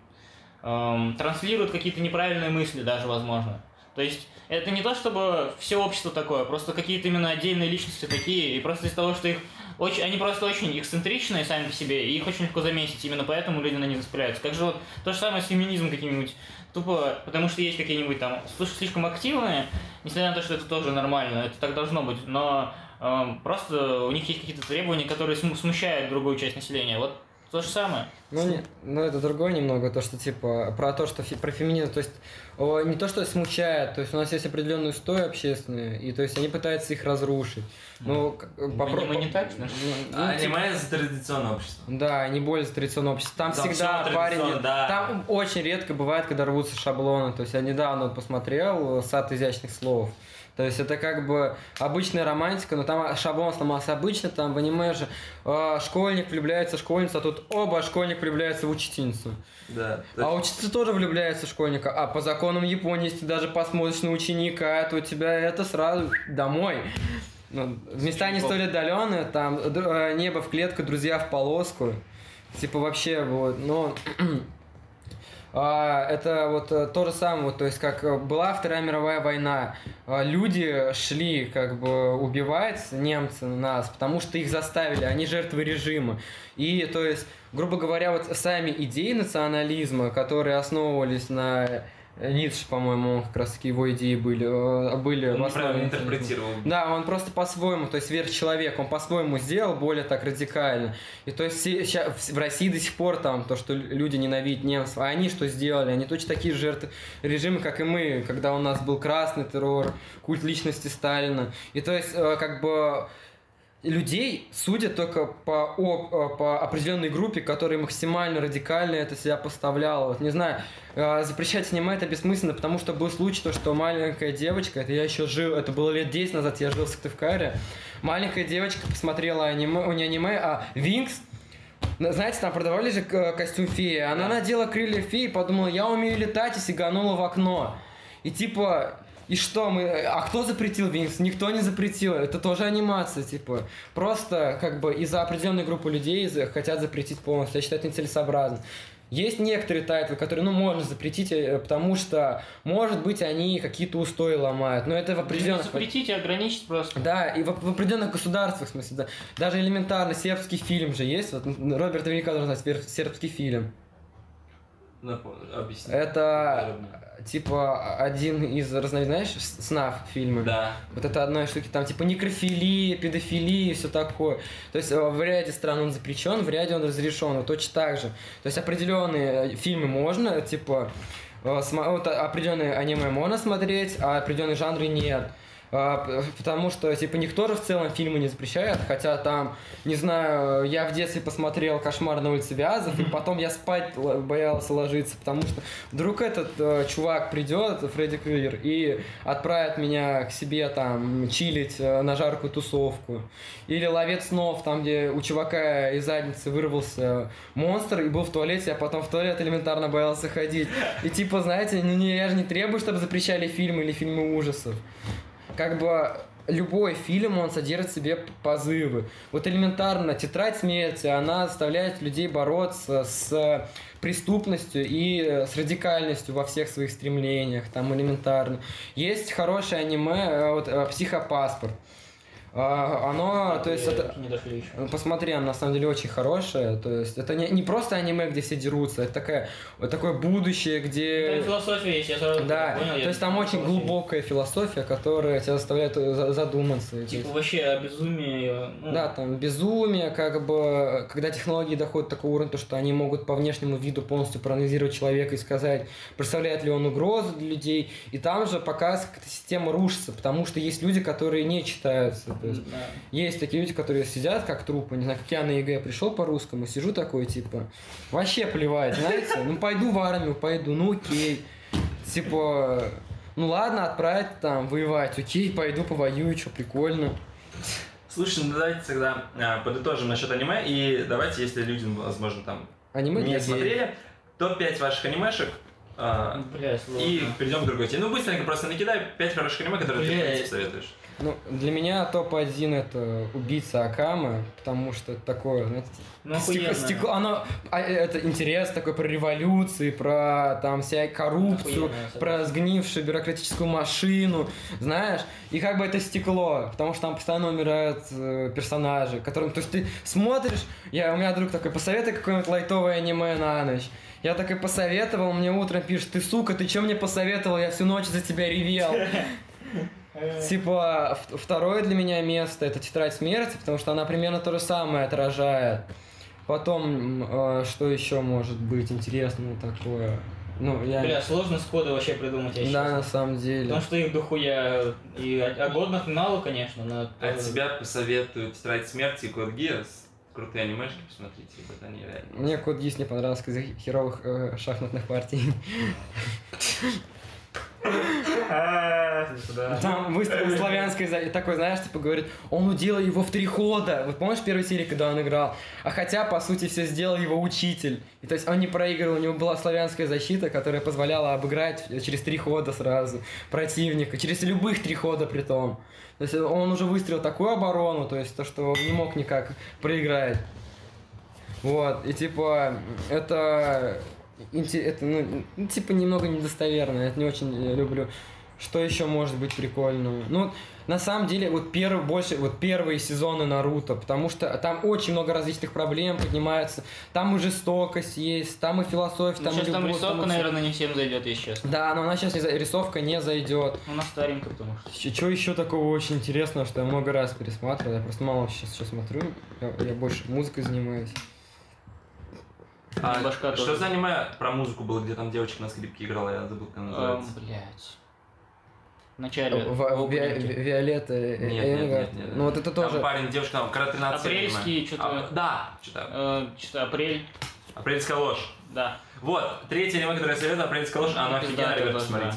S3: эм, транслируют какие-то неправильные мысли даже, возможно. То есть это не то, чтобы все общество такое, просто какие-то именно отдельные личности такие, и просто из того, что их очень, они просто очень эксцентричные сами по себе, и их очень легко заметить, именно поэтому люди на них распыляются. Как же вот то же самое с феминизмом каким-нибудь, тупо потому что есть какие-нибудь там слишком активные, несмотря на то, что это тоже нормально, это так должно быть, но эм, просто у них есть какие-то требования, которые сму- смущают другую часть населения. Вот то же самое.
S2: Ну, не, ну, это другое немного, то, что, типа, про то, что фи- про феминизм, то есть, о, не то, что смущает, то есть, у нас есть определенные устои общественные, и, то есть, они пытаются их разрушить. Ну, к- попро-
S3: мы не так,
S2: ну,
S3: что
S2: ну,
S4: А
S2: типа,
S4: аниме за традиционное общество.
S2: Да, они более за традиционное общество. Там
S4: Да,
S2: всегда парень...
S4: да.
S2: Там очень редко бывает, когда рвутся шаблоны. То есть я недавно вот посмотрел э, «Сад изящных слов». То есть это как бы обычная романтика, но там шаблон сломался обычно, там в аниме же э, школьник влюбляется в школьницу, а тут оба школьник влюбляется в учительницу.
S4: Да.
S2: А ученица тоже влюбляется в школьника. А по законам Японии, если ты даже посмотришь на ученика, то у тебя это сразу домой. Ну, места не столь отдаленные, там э, небо в клетку, друзья в полоску. Типа вообще вот, но это вот э, то же самое, то есть как э, была Вторая мировая война, а, люди шли как бы убивать немцы нас, потому что их заставили, они жертвы режима. И то есть, грубо говоря, вот сами идеи национализма, которые основывались на Ницше, по-моему, как раз таки его идеи были, э, были
S4: Он неправильно интерпретировал.
S2: Да, он просто по-своему, то есть сверхчеловек, он по-своему сделал более так радикально. И то есть ща- в России до сих пор там то, что люди ненавидят немцев, а они что сделали? Они точно такие же жертвы режима, как и мы, когда у нас был красный террор, культ личности Сталина. И то есть э, как бы людей судят только по, оп- э, по определенной группе, которая максимально радикально это себя поставляла. Вот не знаю, э, запрещать снимать это бессмысленно, потому что был случай, то, что маленькая девочка, это я еще жил, это было лет 10 назад, я жил в Сыктывкаре, маленькая девочка посмотрела аниме, не аниме, а Винкс, на- знаете, там продавали же к- костюм феи. Она надела крылья феи, подумала, я умею летать, и сиганула в окно. И типа, и что мы... А кто запретил Винкс? Никто не запретил. Это тоже анимация, типа. Просто, как бы, из-за определенной группы людей за- хотят запретить полностью. Я считаю, это нецелесообразно. Есть некоторые тайтлы, которые, ну, можно запретить, э, потому что, может быть, они какие-то устои ломают. Но это в определенных...
S3: Запретить и ограничить просто.
S2: Да, и в, в определенных государствах, в смысле, да. Даже элементарно сербский фильм же есть. Вот Роберт наверняка должен знать сер- сербский фильм.
S4: Напомню, объясни.
S2: Это типа один из разновидностей, знаешь, снав фильмы.
S4: Да.
S2: Вот это одной штуки, там типа некрофилия, педофилия и все такое. То есть э, в ряде стран он запрещен, в ряде он разрешен, вот точно так же. То есть определенные фильмы можно, типа э, вот определенные аниме можно смотреть, а определенные жанры нет. А, Потому что, типа, никто же в целом фильмы не запрещает, хотя там, не знаю, я в детстве посмотрел «Кошмар на улице Вязов», и потом я спать боялся ложиться, потому что вдруг этот э, чувак придет, Фредди Крюгер, и отправит меня к себе там чилить э, на жаркую тусовку. Или «Ловец снов», там, где у чувака из задницы вырвался монстр и был в туалете, а потом в туалет элементарно боялся ходить. И типа, знаете, не- я же не требую, чтобы запрещали фильмы или фильмы ужасов как бы любой фильм, он содержит в себе позывы. Вот элементарно, «Тетрадь смерти», она заставляет людей бороться с преступностью и э, с радикальностью во всех своих стремлениях, там элементарно. Есть хорошее аниме, э, вот э, «Психопаспорт». А, Оно, то есть это...
S3: Не дошли еще.
S2: Ну, Посмотри, она на самом деле очень хорошая. То есть это не, не просто аниме, где все дерутся, это такая, вот такое будущее,
S3: Там
S2: где...
S3: философия есть, я сразу
S2: Да,
S3: понял.
S2: то есть там очень
S3: философия.
S2: глубокая философия, которая тебя заставляет э, за- задуматься.
S3: Типа
S2: есть-
S3: вообще о безумии. э, ну,
S2: Да, там безумие, как бы, когда технологии доходят до такого уровня, то, что они могут по внешнему виду полностью проанализировать человека и сказать, представляет ли он угрозу для людей. И там же показ, как система рушится, потому что есть люди, которые не читаются. То есть
S3: да.
S2: есть такие люди, которые сидят как трупы, не знаю, как я на ЕГЭ пришел по-русскому, сижу такой, типа, вообще плевать, знаете, ну пойду в армию, пойду, ну окей. Типа, ну ладно, отправить там воевать, окей, пойду повоюю, что прикольно.
S4: Слушай, ну давайте тогда а, подытожим насчет аниме, и давайте, если люди, возможно, там
S2: Аниме
S4: не смотрели, топ-5 ваших анимешек, а,
S3: Бля,
S4: и перейдем к другой теме. Ну, быстренько просто накидай 5 хороших аниме, которые ты,
S3: Бля,
S4: принципе, советуешь.
S2: Ну, для меня топ-1 это убийца Акамы, потому что это такое, знаете,
S3: Ну,
S2: стекло, стекло- оно, а, это интерес такой про революции, про там вся коррупцию,
S3: Охуенно,
S2: про сгнившую бюрократическую машину, знаешь, и как бы это стекло, потому что там постоянно умирают э, персонажи, которым, то есть ты смотришь, я, у меня друг такой, посоветуй какое-нибудь лайтовое аниме на ночь. Я такой посоветовал, мне утром пишет, ты сука, ты что мне посоветовал, я всю ночь за тебя ревел. Типа, в- второе для меня место это тетрадь смерти, потому что она примерно то же самое отражает. Потом, э, что еще может быть интересного такое? Ну, я...
S3: Бля, сложно сходу вообще придумать, я
S2: да, на самом деле.
S3: Потому что их дохуя. И о, о годных мало, конечно, но...
S4: От тебя посоветую Тетрадь смерти и Код Гиас. Крутые анимешки, посмотрите, вот они реально.
S2: Мне Код Гис не понравился из-за херовых э, шахматных партий. Там выстрел славянской такой, знаешь, типа говорит, он уделал его в три хода. Вот помнишь первой серии, когда он играл? А хотя, по сути, все сделал его учитель. И то есть он не проигрывал, у него была славянская защита, которая позволяла обыграть через три хода сразу противника, через любых три хода при том. То есть он уже выстрелил такую оборону, то есть то, что он не мог никак проиграть. Вот, и типа, это, это ну, ну, типа немного недостоверно, я это не очень э, люблю. Что еще может быть прикольного? Ну, на самом деле, вот первый, больше, вот первые сезоны Наруто, потому что там очень много различных проблем поднимается, там и жестокость есть, там и философия,
S3: Ну,
S2: там
S3: сейчас
S2: и
S3: там
S2: любовь,
S3: рисовка,
S2: там и
S3: наверное, не всем зайдет, если честно.
S2: Да, но она сейчас рисовка не зайдет.
S3: Ну, она старенькая, потому что.
S2: Что еще такого очень интересного, что я много раз пересматривал, я просто мало сейчас что смотрю, я, я больше музыкой занимаюсь.
S4: А,
S3: Башка
S4: что
S3: тоже.
S4: за аниме про музыку было, где там девочка на скрипке играла, я забыл, как она
S3: Эм,
S4: называется.
S3: блядь. Вначале.
S2: В-
S3: в
S2: Ви- Виолетта
S4: Нет, нет, нет, нет.
S2: Ну вот это
S4: Там
S2: тоже.
S4: парень, девушка, там, когда 13 лет,
S3: Апрельский, что-то-
S4: А, да, что-то.
S3: Э, Что-то апрель.
S4: Апрельская ложь.
S3: Да.
S4: Вот, третье аниме, которое я советую, Апрельская ложь, оно
S3: Пиздатое
S4: офигенно, ребят,
S3: тоже,
S4: посмотрите.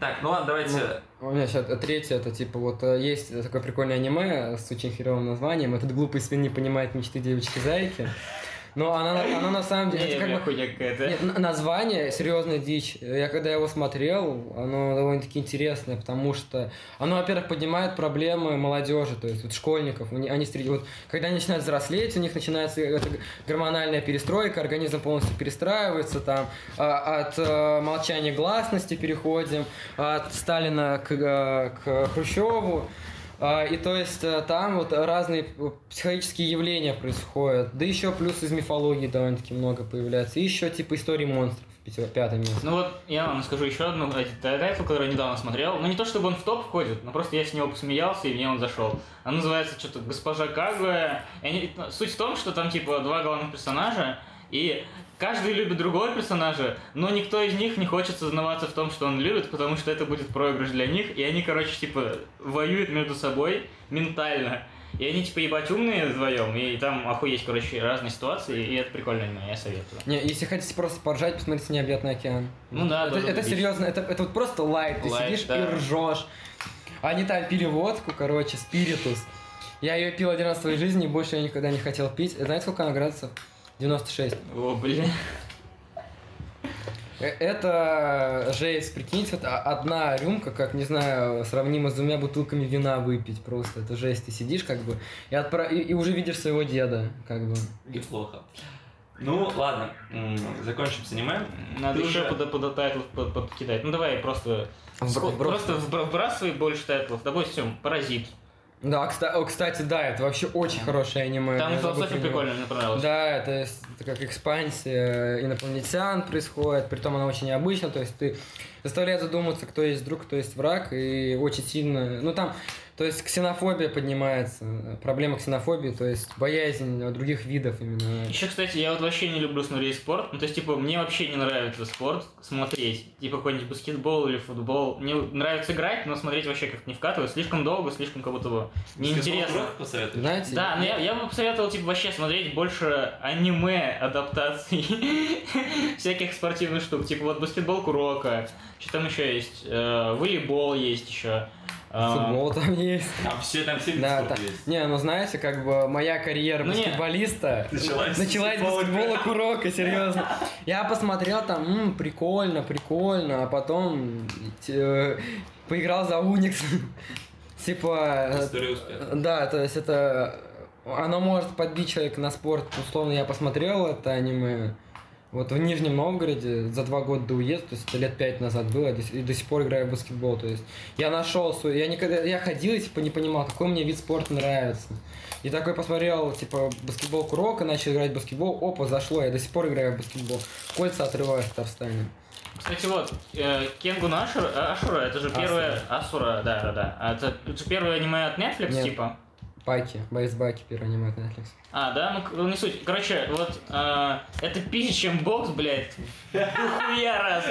S4: Так, ну ладно, давайте...
S2: У меня сейчас третье, это типа вот э, есть такое прикольное аниме с очень херовым названием. Этот глупый свин не понимает мечты девочки-зайки. Но она, она на самом деле, это как бы
S3: какая-то.
S2: Нет, название серьезная дичь. Я когда его смотрел, оно довольно-таки интересное, потому что оно, во-первых, поднимает проблемы молодежи, то есть вот школьников. Они, они вот, когда они начинают взрослеть, у них начинается эта гормональная перестройка, организм полностью перестраивается, там а, от э, молчания гласности переходим, от Сталина к, э, к Хрущеву. А, И то есть э, там вот разные э, психологические явления происходят. Да еще плюс из мифологии довольно-таки много появляется. И еще типа истории монстров. пятё- пятое место.
S3: Ну вот, я вам скажу еще одну тайтл, который недавно смотрел. Ну не то, чтобы он в топ входит, но просто я с него посмеялся, и мне он зашел. Она называется что-то «Госпожа Кагуэ». Они- Суть в том, что там типа два главных персонажа, и каждый любит другого персонажа, но никто из них не хочет сознаваться в том, что он любит, потому что это будет проигрыш для них, и они, короче, типа, воюют между собой ментально. И они, типа, ебать умные вдвоем, и там охуеть, короче, разные ситуации, и это прикольно аниме, я советую.
S2: Не, если хотите просто поржать, посмотрите «Необъятный океан».
S3: Ну да,
S2: это, это серьезно, это, это вот просто лайт, ты
S3: Лайт,
S2: сидишь
S3: да.
S2: и ржешь. Они там пили водку, короче, спиритус. Я ее пил один раз в своей жизни, и больше я никогда не хотел пить. Знаете, сколько она градусов? 96.
S3: О, блин.
S2: Э, Это жесть, прикиньте, вот а- одна рюмка, как, не знаю, сравнимо с двумя бутылками вина выпить просто. Это жесть, ты сидишь как бы и, отпра- и, и уже видишь своего деда, как бы.
S4: Неплохо. Ну, ладно, закончим с аниме.
S3: Надо
S4: Ты
S3: еще
S4: уже-
S3: под, под тайтлов под, подкидать. Ну давай просто...
S2: Вбро-
S3: ск- Просто вбрасывай больше тайтлов. Допустим, Паразит.
S2: Да, кстати, да, это вообще очень хорошее аниме.
S3: Там философия прикольная, мне понравилась.
S2: Да, это, это как экспансия инопланетян происходит, притом она очень необычна, то есть ты заставляет задуматься, кто есть друг, кто есть враг, и очень сильно, ну там, то есть ксенофобия поднимается, проблема ксенофобии, то есть боязнь других видов именно.
S3: Еще, кстати, я вот вообще не люблю смотреть спорт. Ну, то есть, типа, мне вообще не нравится спорт смотреть. Типа, какой-нибудь баскетбол или футбол. Мне нравится играть, но смотреть вообще как-то не вкатывает. Слишком долго, слишком как будто бы неинтересно.
S2: Знаете?
S3: Да, но я, я бы посоветовал, типа, вообще смотреть больше аниме адаптаций всяких спортивных штук. Типа, вот баскетбол Курока, что там еще есть, Э, волейбол есть еще. Э,
S2: Футбол там есть.
S4: Там все, там все
S2: Да,
S4: виды
S2: та-
S4: спорта есть.
S2: Не, ну знаете, как бы моя карьера
S3: Ну, не.
S2: баскетболиста
S4: Началась
S2: началась с
S4: баскетбола.
S2: Курока, серьезно. Я посмотрел там, «М, прикольно, прикольно, а потом э, поиграл за Уникс. Типа, э,
S4: История успеха.
S2: да, то есть это... Оно может подбить человека на спорт. Условно, я посмотрел это аниме. Вот в Нижнем Новгороде за два года до уезда, то есть это лет пять назад было, и до- и сих пор играю в баскетбол. То есть я нашел свой, я никогда, я ходил и типа не понимал, какой мне вид спорта нравится. И такой посмотрел, типа, баскетбол Курока, начал играть в баскетбол, опа, зашло, я до сих пор играю в баскетбол. Кольца отрываю в Татарстане.
S3: Кстати, вот, э, Кенгун Ашура, Ашура, это же первое... Асура, да, да, да. А Это, это же первое аниме от Netflix,
S2: Нет.
S3: типа?
S2: Байки, Байс Баки, первый аниме от Netflix.
S3: А, да? Ну, ну, не суть. Короче, вот, э, это пизже, чем бокс, блядь. Хуя раз.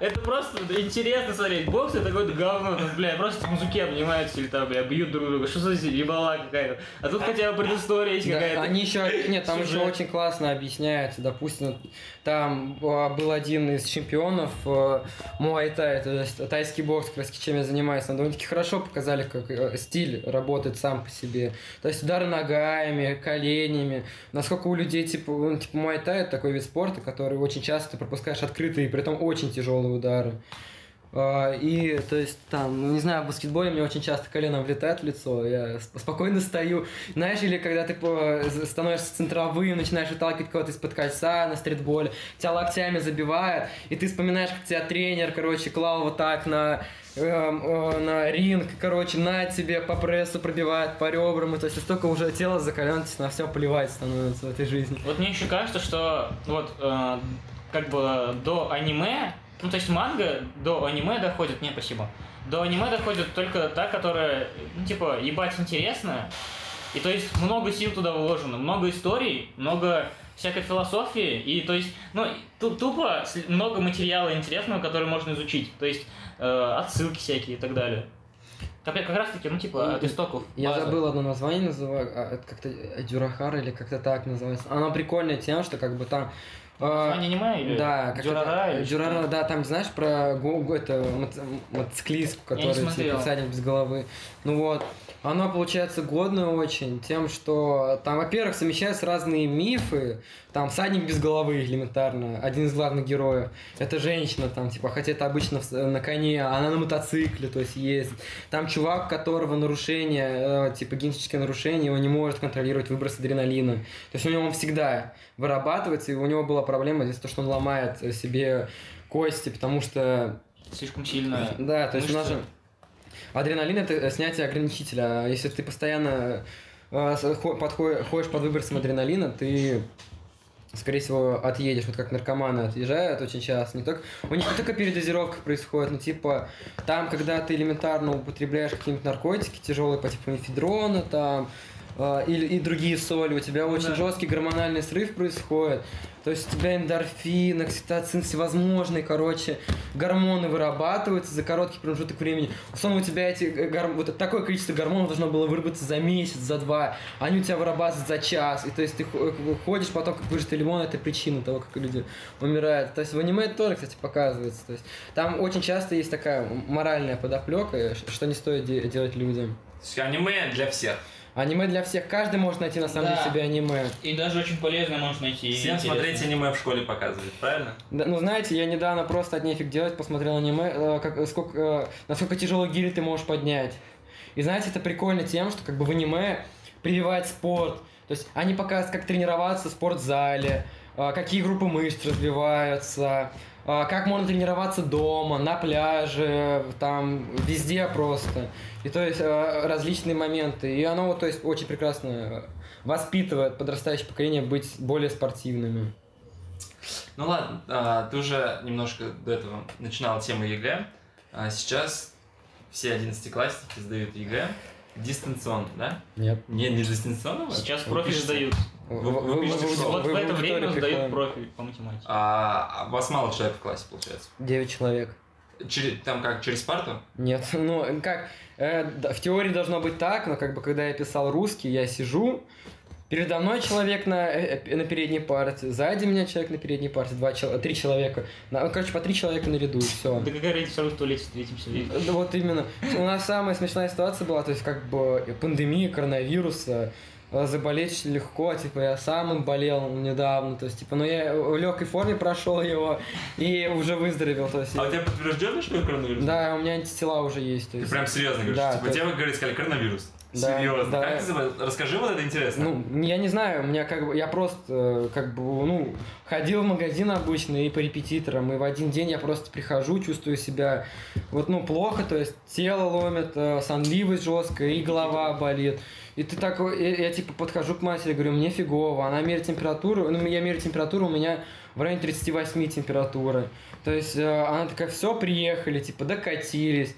S3: Это просто интересно смотреть. Бокс это какое-то говно. Там, бля, просто мужики обнимаются или там, бля, бьют друг друга. Что за ебала какая-то. А тут хотя бы предыстория есть какая-то.
S2: они еще, нет, там еще очень классно объясняется. Допустим, там а, был один из чемпионов э, Муайтай, то есть тайский бокс, как раз чем я занимаюсь. Там довольно-таки хорошо показали, как э, стиль работает сам по себе. То есть удары ногами, коленями. Насколько у людей, типа, ну, типа Муайтай это такой вид спорта, который очень часто ты пропускаешь открытые, при этом очень тяжелые удары. А, И, то есть, там, ну, не знаю, в баскетболе мне очень часто колено влетает в лицо, я сп- спокойно стою. Знаешь, или когда ты становишься центровым, начинаешь выталкивать кого-то из-под кольца на стритболе, тебя локтями забивают, и ты вспоминаешь, как тебя тренер, короче, клал вот так на, на ринг, короче, на тебе по прессу пробивает, по ребрам, и то есть настолько уже тело закалено, на все плевать становится в этой жизни.
S3: Вот мне еще кажется, что вот э, как бы до аниме, ну то есть манга до аниме доходит, не, спасибо, до аниме доходит только та, которая, ну типа, ебать интересная, и то есть много сил туда вложено, много историй, много всякой философии, и то есть, ну, тупо много материала интересного, который можно изучить, то есть э, отсылки всякие и так далее. Как, как раз таки, ну типа, от истоков.
S2: Я
S3: база.
S2: забыл одно название, называю, а, это как-то Дюрахар или как-то так называется. Оно прикольное тем, что как бы там...
S3: Название аниме или
S2: да, как
S3: Дюрара
S2: это? Дюрара, да, там знаешь про го- го- это, мотоц- мотоциклистку,
S3: Я не
S2: который типа, всадник без головы. Ну вот, оно получается годное очень тем, что там, во-первых, совмещаются разные мифы, там всадник без головы элементарно, один из главных героев. Это женщина там, типа, хотя это обычно на коне, а она на мотоцикле, то есть ездит. Там чувак, у которого нарушение, э, типа генетическое нарушение, он не может контролировать выброс адреналина. То есть у него он всегда вырабатывается, и у него была проблема здесь то, что он ломает э, себе кости, потому что,
S3: Слишком сильно.
S2: да, то есть у нас же адреналин это э, снятие ограничителя. А Если ты постоянно э, с- хо- подхо- ходишь под выбросом адреналина, ты скорее всего, отъедешь, вот как наркоманы отъезжают очень часто. Не только, у них не только передозировка происходит, но типа там, когда ты элементарно употребляешь какие-нибудь наркотики тяжелые, по типу мефедрона, там, э, или и другие соли, у тебя очень
S3: да.
S2: жесткий гормональный срыв происходит. То есть у тебя эндорфин, окситоцин, всевозможные, короче, гормоны вырабатываются за короткий промежуток времени. Условно, у тебя эти э, гор- вот такое количество гормонов должно было выработаться за месяц, за два, а они у тебя вырабатываются за час. И то есть ты хо- ходишь потом, как выжатый лимон, это причина того, как люди умирают. То есть в аниме это тоже, кстати, показывается. То есть там очень часто есть такая моральная подоплека, что не стоит де- делать людям.
S4: То есть аниме для всех.
S2: Аниме для всех, каждый может найти на самом
S3: Да.
S2: деле себе аниме.
S3: И даже очень полезно можно найти. и
S4: Всем
S3: интересно.
S4: смотреть аниме в школе показывают, правильно?
S2: Да, ну, знаете, я недавно просто от нефиг делать посмотрел аниме, э, как, сколько, э, насколько тяжелый гири ты можешь поднять. И знаете, это прикольно тем, что как бы в аниме прививает спорт. То есть они показывают, как тренироваться в спортзале, э, какие группы мышц развиваются, э, как можно тренироваться дома, на пляже, там, везде просто. И то есть э, различные моменты. И оно, то есть, очень прекрасно э, воспитывает подрастающее поколение быть более спортивными.
S4: Ну ладно, а, ты уже немножко до этого начинал тему ЕГЭ. А сейчас все одиннадцатиклассники сдают ЕГЭ дистанционно, да?
S2: Нет.
S4: Не, не дистанционно?
S3: Сейчас профиль сдают.
S2: Вы-
S4: вы
S2: вы- вы-?
S3: Вот
S2: вы
S3: в это время сдают профиль по математике.
S4: А, а вас мало человек в классе, получается?
S2: Девять человек.
S4: Через, там как, через парту?
S2: Нет, ну как, э, в теории должно быть так, но как бы когда я писал русский, я сижу, передо мной человек на, э, э, на передней парте, сзади меня человек на передней парте, два, чел- три человека, На- ну, короче, по три человека наряду, и все.
S3: Да какая разница, все равно в туалете встретимся.
S2: Да вот именно. У нас самая смешная ситуация была, то есть как бы пандемия коронавируса, э, заболеть легко, типа я сам им болел недавно, то есть типа, ну я в легкой форме прошел его и уже выздоровел, то есть.
S4: А у тебя подтвержденно, что коронавирус?
S2: Да, у меня антитела уже есть. То
S4: Ты
S2: есть.
S4: прям серьезно говоришь?
S2: Да,
S4: типа тебе, говорит, сказали коронавирус.
S2: Да,
S4: Серьезно.
S2: да.
S4: Как забыл? Расскажи, вот это интересно.
S2: Ну, я не знаю, у меня как бы, я просто, э, как бы, ну, ходил в магазин обычно и по репетиторам, и в один день я просто прихожу, чувствую себя, вот, ну, плохо, то есть тело ломит, э, сонливость жесткая, и голова болит. И ты такой, я, я, типа подхожу к матери, говорю, мне фигово, она меряет температуру, ну, я меряю температуру, у меня в районе 38 температуры. То есть э, она такая, все, приехали, типа, докатились.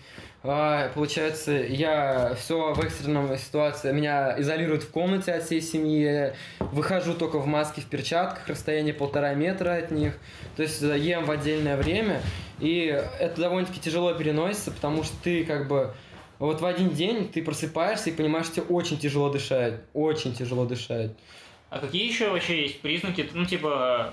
S2: А, получается, я все в экстренном ситуации, меня изолируют в комнате от всей семьи, выхожу только в маске, в перчатках, расстояние полтора метра от них, то есть э, ем в отдельное время, и это довольно-таки тяжело переносится, потому что ты как бы вот в один день ты просыпаешься и понимаешь, что тебе очень тяжело дышать, очень тяжело дышать.
S3: А какие еще вообще есть признаки, ну типа,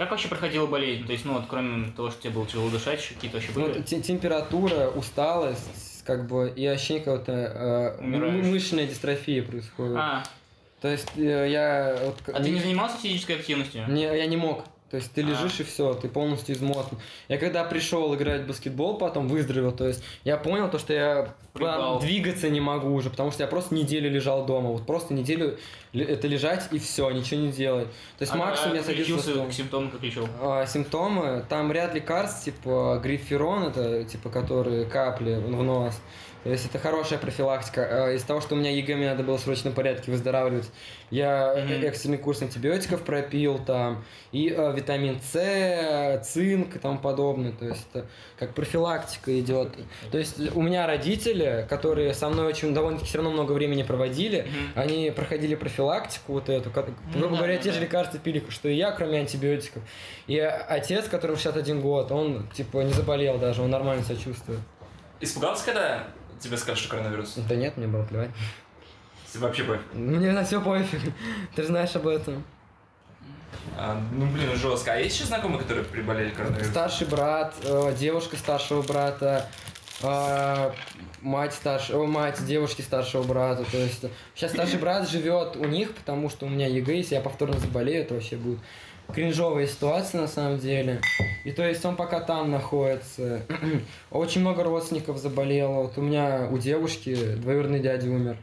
S3: как вообще проходила болезнь? То есть, ну вот кроме того, что тебе было тяжело дышать, какие-то вообще
S2: Ну,
S3: были?
S2: те- температура, усталость, как бы, и ощущение какого-то э,
S3: Умираешь.
S2: м- мышечная дистрофия происходит.
S3: А,
S2: То есть э, я вот
S3: а ты не занимался физической активностью?
S2: Не, я не мог. То есть ты
S3: А.
S2: лежишь и все, ты полностью измотан. Я когда пришел играть в баскетбол, потом выздоровел, то есть я понял то, что я двигаться не могу уже, потому что я просто неделю лежал дома. Вот просто неделю это лежать и все, ничего не делать. То есть
S3: а,
S2: максимум
S3: а
S2: я садился
S3: к симптомам как лечил?
S2: А, симптомы, там ряд лекарств, типа гриферон, это типа которые капли в нос. То есть это хорошая профилактика. А, Из-за того, что у меня ЕГЭ, мне надо было в срочном порядке выздоравливать, я
S3: Мгм.
S2: экстренный курс антибиотиков пропил там, и э, витамин С, цинк и тому подобное. То есть это как профилактика идет. То есть у меня родители, которые со мной очень довольно-таки все равно много времени проводили,
S3: Мгм.
S2: они проходили профилактику вот эту, ко- грубо
S3: да,
S2: говоря, те же лекарства пили, что и я, кроме антибиотиков. И отец, которому 61 год, он типа не заболел даже, он нормально себя чувствует.
S4: Испугался, когда тебе скажут, что коронавирус?
S2: Да нет, мне было плевать.
S4: Тебе вообще пофиг.
S2: Мне на все пофиг. Ты же знаешь об этом.
S4: А, ну, блин, жестко. А есть еще знакомые, которые приболели коронавирусом?
S2: Старший брат, э, девушка старшего брата, э, мать старшего, мать девушки старшего брата. То есть сейчас старший брат живет у них, потому что у меня ЕГЭ, если я повторно заболею, это вообще будет кринжовая ситуация на самом деле. И то есть он пока там находится. Очень много родственников заболело. Вот у меня у девушки двоюродный дядя умер.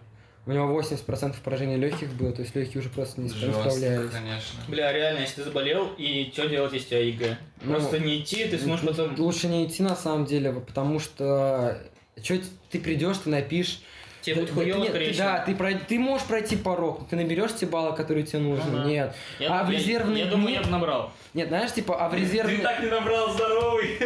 S2: У него 80% поражения легких было, то есть легкие уже просто не справлялись.
S4: конечно.
S3: Бля, реально, если ты заболел, и что делать, если у тебя ЕГЭ?
S2: Ну,
S3: Просто не идти, ты сможешь потом...
S2: Лучше не идти на самом деле, потому что что ты придешь, ты напишешь
S3: Тебе
S2: Да,
S3: хуёво,
S2: нет, ты-. Да, ты, прой- ты можешь пройти порог, ты наберешь те баллы, которые тебе нужны.
S3: Ну да.
S2: Нет.
S3: Я,
S2: а в
S3: я-
S2: резервные
S3: я, думаю,
S2: дни-
S3: я бы набрал.
S2: Нет, знаешь, типа, а в резервные...
S4: Ты так не набрал здоровый.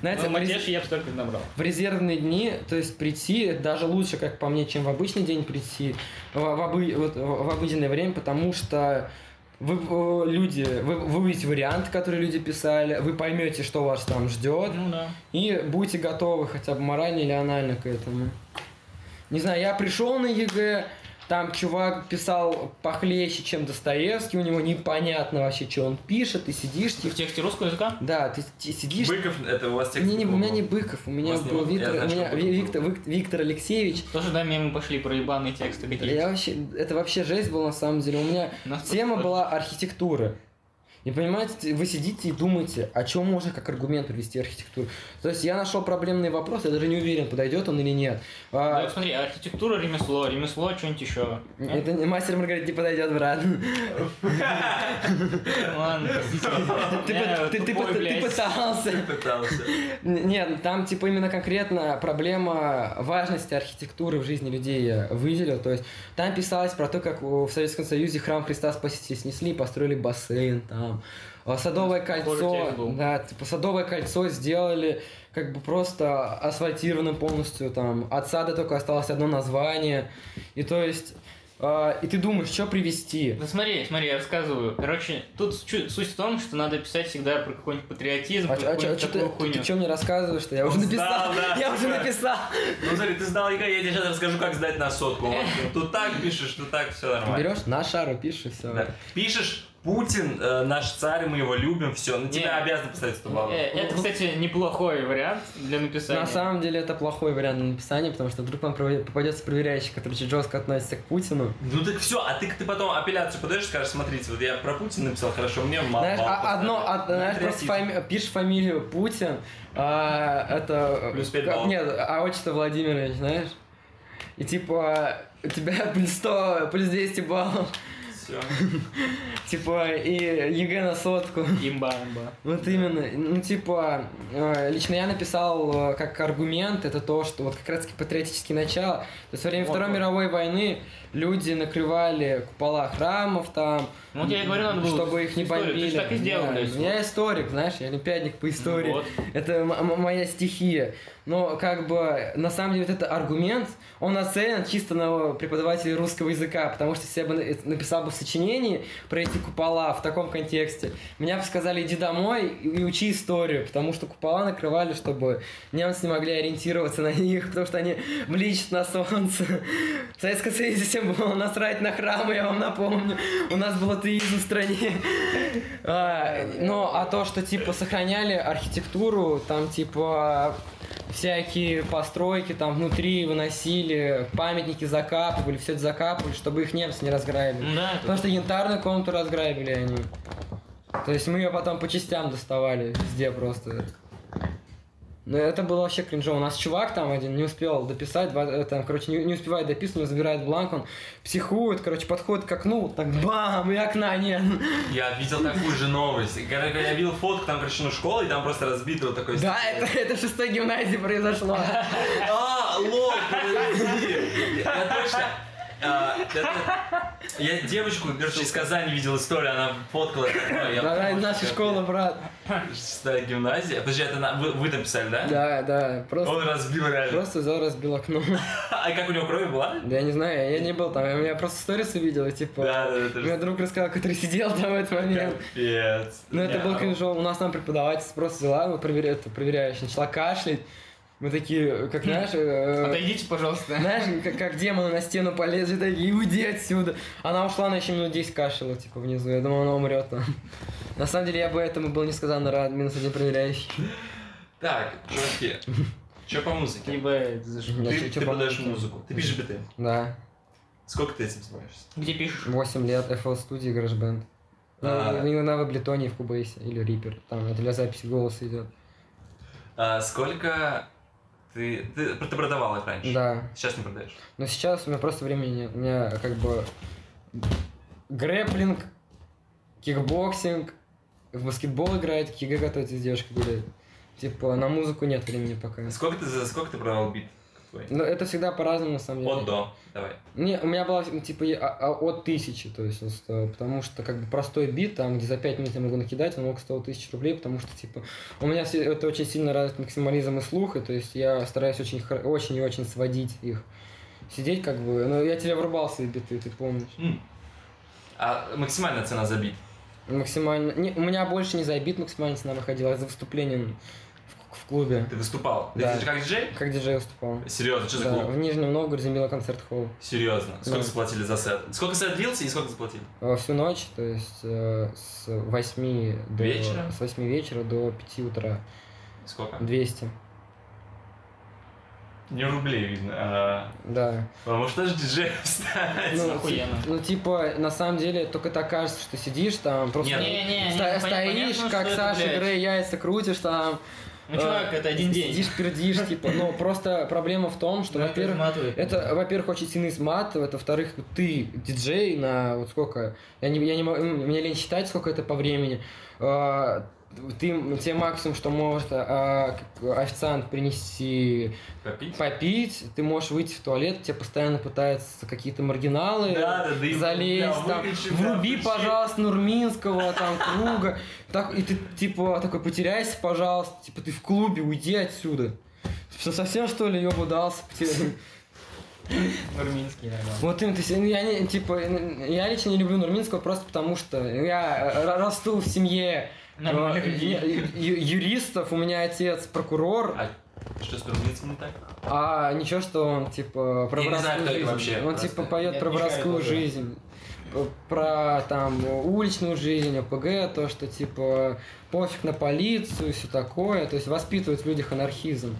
S2: Знаете, в рез-
S3: я бы столько не набрал.
S2: в резервные дни, то есть прийти даже лучше, как по мне, чем в обычный день прийти, в, в обы- вот, в обыденное время, потому что вы, люди, вы, вы увидите варианты, которые люди писали, вы поймете, что вас там ждет,
S3: Ну да.
S2: и будете готовы хотя бы морально или анально к этому. Не знаю, я пришел на ЕГЭ, там чувак писал похлеще, чем Достоевский, у него непонятно вообще, что он пишет, ты сидишь,
S3: В
S2: типа,
S3: тексте русского языка?
S2: да, ты, ти- сидишь,
S4: Быков, это у вас текст.
S2: не, не, у меня не. Быков, у меня
S4: не
S2: был?
S4: Я
S2: Виктор,
S4: знаю,
S2: у меня Виктор,
S4: был.
S2: Вик- Виктор Алексеевич.
S3: Тоже, да, мемы пошли про ебаные тексты какие-то.
S2: Я вообще, это вообще жесть была на самом деле. У меня тема была архитектура. И понимаете, вы сидите и думаете, о чем можно как аргумент привести архитектуру. То есть я нашел проблемный вопрос, я даже не уверен, подойдет он или нет. А,
S3: Да, вот смотри, архитектура, ремесло, ремесло, что-нибудь еще.
S2: это не- мастер Маргарит не подойдет, брат.
S3: Ладно,
S2: Ты, пытался. Нет, там типа именно конкретно проблема важности архитектуры в жизни людей я выделил. То есть там писалось про то, как в Советском Союзе храм Христа Спасителя снесли, построили бассейн там. А Садовое кольцо, да, типа Садовое кольцо сделали как бы просто асфальтированным полностью там. От сада только осталось одно название. И то есть, а, и ты думаешь, что привести?
S3: Да смотри, смотри, я рассказываю. Короче, тут суть в том, что надо писать всегда про какой-нибудь патриотизм,
S2: А,
S3: про
S2: а чё-
S3: какую-нибудь
S2: чё ты,
S3: такую хуйню.
S2: ты, что мне рассказываешь-то? Я уже написал.
S4: сдал, да.
S2: Я уже написал.
S4: Ну смотри, ты сдал ЕГЭ, я тебе сейчас расскажу, как сдать на сотку. Тут так пишешь, тут так, все нормально.
S2: Берешь на шару, пишешь, все.
S4: Пишешь, Путин, э, наш царь, мы его любим, все. На
S3: Не.
S4: тебя обязаны поставить 100 баллов.
S3: Э, Это, кстати, неплохой вариант для написания.
S2: На самом деле это плохой вариант написания, потому что вдруг вам попадется проверяющий, который очень жестко относится к Путину.
S4: Ну так все, а ты, ты потом апелляцию подаешь, скажешь, смотрите, вот я про Путина написал, хорошо, мне мало.
S2: знаешь,
S4: баллов
S2: а- одно,
S4: поставили.
S2: од- знаешь, просто фами- пишешь фамилию Путин, а, это...
S4: Плюс пять
S2: как-
S4: баллов.
S2: Нет, а отчество Владимирович, знаешь? И типа у тебя плюс 100, плюс 200 баллов.
S4: Всё.
S2: Типа, и ЕГЭ на сотку.
S3: Имба, имба.
S2: Вот именно. Ну, типа, э, лично я написал э, как аргумент, это то, что вот как раз таки патриотические начала. То есть во время Второй мировой войны люди накрывали купола храмов там,
S3: Ну, вот я и говорю, надо было
S2: чтобы их не
S3: историю.
S2: бомбили.
S3: Ты же так и сделал,
S2: Да. Я историк, знаешь, я олимпиадник по истории.
S3: Ну вот.
S2: Это моя стихия. Но как бы на самом деле вот это аргумент, он нацелен чисто на преподавателей русского языка, потому что если я бы на- написал бы в сочинении про эти купола в таком контексте, меня бы сказали, иди домой и учи историю, потому что купола накрывали, чтобы немцы не могли ориентироваться на них, потому что они бличат на солнце. В Советском Союзе всем было насрать на храмы, я вам напомню. У нас был атеизм в стране. А, Ну, а то, что, типа, сохраняли архитектуру, там, типа, всякие постройки там внутри выносили, памятники закапывали, все это закапывали, чтобы их немцы не разграбили.
S3: Да, это...
S2: Потому что янтарную комнату разграбили они. То есть мы ее потом по частям доставали везде просто. Ну, это было вообще кринжово. У нас чувак там один не успел дописать, два- э, там, короче, не, не успевает дописывать, него забирает бланк, он психует, короче, подходит к окну, вот так бам, и окна нет.
S4: Я видел такую же новость. Когда я видел фотку, там, короче, ну, школа, и там просто разбито вот такой...
S2: Да, это, это в шестой гимназии произошло.
S4: А, подожди. Я точно... а, это- Я девочку, короче, из Казани видел историю, она фоткала.
S2: Да, да,
S4: помню,
S2: наша школа, брат.
S4: Шестая гимназия. Подожди, это на- вы, вы там писали, да?
S2: Да, да, просто,
S4: Он разбил реально.
S2: просто взял, разбил окно.
S4: А как у него кровь была?
S2: Да я не знаю, я не был там, я просто сторисы видел, и типа...
S4: Да, да,
S2: У меня друг рассказал, который сидел там в этот момент.
S4: Капец.
S2: Ну это был
S4: а-
S2: кринжово. У нас там преподаватель просто взяла, проверя... это, проверяющая, начала кашлять. Мы такие, как знаешь, э,
S3: Отойдите, пожалуйста.
S2: знаешь, как, как демоны на стену полезли, такие, уйди отсюда. Она ушла, она еще минут 10 кашляла, типа, внизу. Я думал, она умрет там. На самом деле, я бы этому был несказанно рад, минус один проверяющий.
S4: Так, чуваки, что по музыке?
S2: Да,
S4: Ты, ты
S2: по
S4: подаешь музыку, ты пишешь биты.
S2: Да.
S4: Сколько ты этим занимаешься?
S3: Где пишешь?
S2: 8 лет, FL Studio, GarageBand. Ну,
S4: А.
S2: иногда в Ableton, в Cubase или Reaper. Там для записи голоса идет.
S4: А, сколько ты, ты... Ты продавал их раньше?
S2: Да.
S4: Сейчас не продаешь?
S2: Но сейчас у меня просто времени нет. У меня как бы грэплинг, кикбоксинг, в баскетбол играть, к ЕГЭ готовится с девушкой гулять. Типа, на музыку нет времени пока.
S4: Сколько ты, за сколько ты продавал бит? Мужской?
S2: Но это всегда по-разному, на самом деле.
S4: От до. Давай.
S2: Не, у меня была, типа, я- а- а от тысячи, то есть стоил, потому что, как бы, простой бит, там, где за 5 минут я могу накидать, он мог стоить тысячу рублей, потому что, типа, у меня все- это очень сильно развит максимализм и слух, и, то есть я стараюсь очень, очень и очень сводить их. Сидеть, как бы, ну, я тебе врубал свои биты, ты помнишь.
S4: М. А максимальная цена за бит?
S2: Максимально, не, у меня больше не за бит максимальная цена выходила, а за выступление в, клубе,
S4: Ты выступал? Ты
S2: Да.
S4: же как диджей?
S2: как диджей выступал.
S4: Серьезно, что за
S2: Да,
S4: клуб?
S2: в Нижнем Новгороде Мила концерт холл.
S4: Серьезно. Сколько
S2: Да.
S4: заплатили за сет? Сколько сет длился и сколько заплатили?
S2: Э, Всю ночь, то есть э, с 8 до,
S4: Вечера?
S2: с 8 вечера до 5 утра.
S4: Сколько?
S2: 200.
S4: Не рублей видно. а,
S2: Да.
S4: Потому что же диджей стать.
S2: Ну,
S3: охуенно.
S2: ну, типа, на самом деле, только так кажется, что сидишь там, просто
S4: Нет.
S3: Не-не-не,
S2: ста-
S3: пон-
S2: стоишь,
S3: понятно,
S2: как Саша. Грей, яйца крутишь там.
S3: Ну, чувак,
S2: э,
S3: это один день.
S2: Сидишь, пердишь, типа. Но просто проблема в том, что, во-первых. Это, во-первых, очень сильно изматывает, во-вторых, ты диджей на вот сколько, я не, я не могу, м, мне лень считать, сколько это по времени. Ты, тебе максимум, что может а, официант принести
S4: Попить?
S2: попить, ты можешь выйти в туалет, тебе постоянно пытаются какие-то маргиналы
S4: Да, да, да,
S2: залезть,
S4: бля,
S2: там,
S4: выключи,
S2: вруби,
S4: включи.
S2: пожалуйста, Нурминского, там, круга, так, и ты, типа, такой, потеряйся, пожалуйста, типа, ты в клубе, уйди отсюда. Что, совсем, что ли, ёбу дался? Потеря-
S3: Нурминский, нормально.
S2: Вот им, то есть, ну, я не, типа, я лично не люблю Нурминского просто потому, что я э, расту в семье Ю- юристов, у меня отец прокурор,
S4: А что с Турминским не так?
S2: а ничего, что он, типа, про
S4: Я не знаю,
S2: воровскую жизнь.
S4: вообще,
S2: Он, типа, поет про воровскую жизнь. Про там уличную жизнь, ОПГ, то, что типа пофиг на полицию, все такое. То есть воспитывает в людях анархизм.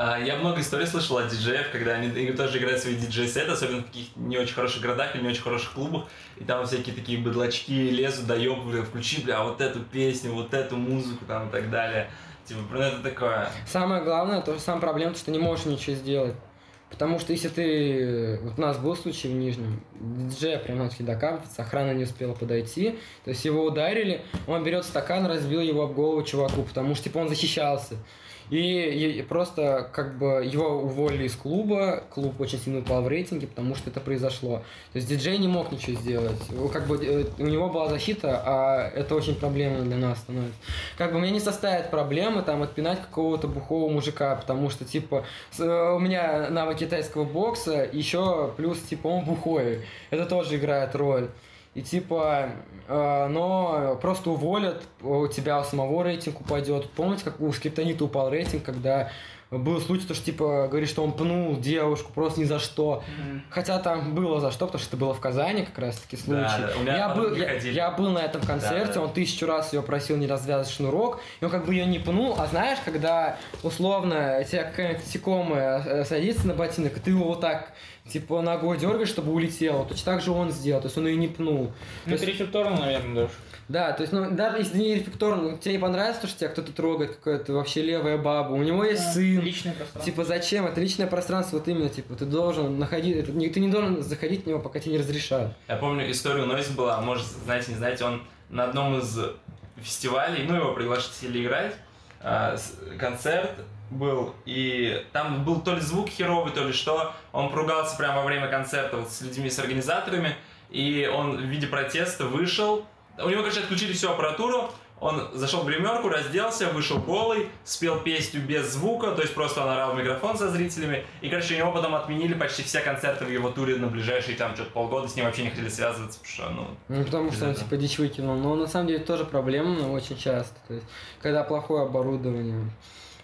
S4: А, Я много историй слышал от диджеев, когда они тоже играют свои диджей-сеты, особенно в каких-то не очень хороших городах или не очень хороших клубах, и там всякие такие быдлачки лезут, даёб, бля, включи, бля, вот эту песню, вот эту музыку там и так далее. Типа, ну это такое.
S2: Самое главное, то, самая проблема, то, что не можешь ничего сделать. Потому что если ты... Вот у нас был случай в Нижнем. Диджея прям начали докапываться, охрана не успела подойти. То есть его ударили, он берет стакан, разбил его об голову чуваку, потому что типа он защищался. И, и просто как бы его уволили из клуба, клуб очень сильно упал в рейтинге, потому что это произошло. То есть диджей не мог ничего сделать. Как бы э, у него была защита, а это очень проблемно для нас становится. Как бы мне не составит проблемы там отпинать какого-то бухого мужика, потому что типа э, у меня навык китайского бокса, еще плюс типа он бухой. Это тоже играет роль. И типа, э, но просто уволят, у тебя у самого рейтинг упадет. Помните, как у Скриптонита упал рейтинг, когда был случай, то, что типа говорит, что он пнул девушку просто ни за что. Хотя там было за что, потому что это было в Казани как раз таки случай.
S4: Да, да, у меня
S2: я, был, я, я был на этом концерте,
S4: Да, да.
S2: он тысячу раз ее просил не развязывать шнурок, и он как бы ее не пнул, а знаешь, когда условно тебя какая-нибудь насекомая э, садится на ботинок, и ты его вот так типа ногой дергаешь, чтобы улетело, точно так же он сделал, то есть он ее не пнул.
S3: Ну,
S2: есть-
S3: рефлекторно, наверное, даже.
S2: да, то есть, ну, даже если не рефлекторно, тебе не понравится, то, что тебя кто-то трогает, какая-то вообще левая баба, у него есть сын,
S3: Личное пространство.
S2: Типа зачем? Это личное пространство, вот именно, типа, ты должен находить, это ты не должен заходить в него, пока тебе не разрешают.
S4: Я помню, история у Нойз была, может, знаете, не знаете, он на одном из фестивалей, ну, его пригласили играть, а, концерт был, и там был то ли звук херовый, то ли что, он поругался прямо во время концерта вот с людьми, с организаторами, и он в виде протеста вышел, у него, короче, отключили всю аппаратуру, он зашел в гримерку, разделся, вышел голый, спел песню без звука, то есть просто он орал в микрофон со зрителями. И, короче, у него потом отменили почти все концерты в его туре на ближайшие там что-то полгода, с ним вообще не хотели связываться, потому что, ну,
S2: Ну, потому что он, типа, дичь выкинул. Но на самом деле тоже проблема очень часто. То есть, когда плохое оборудование.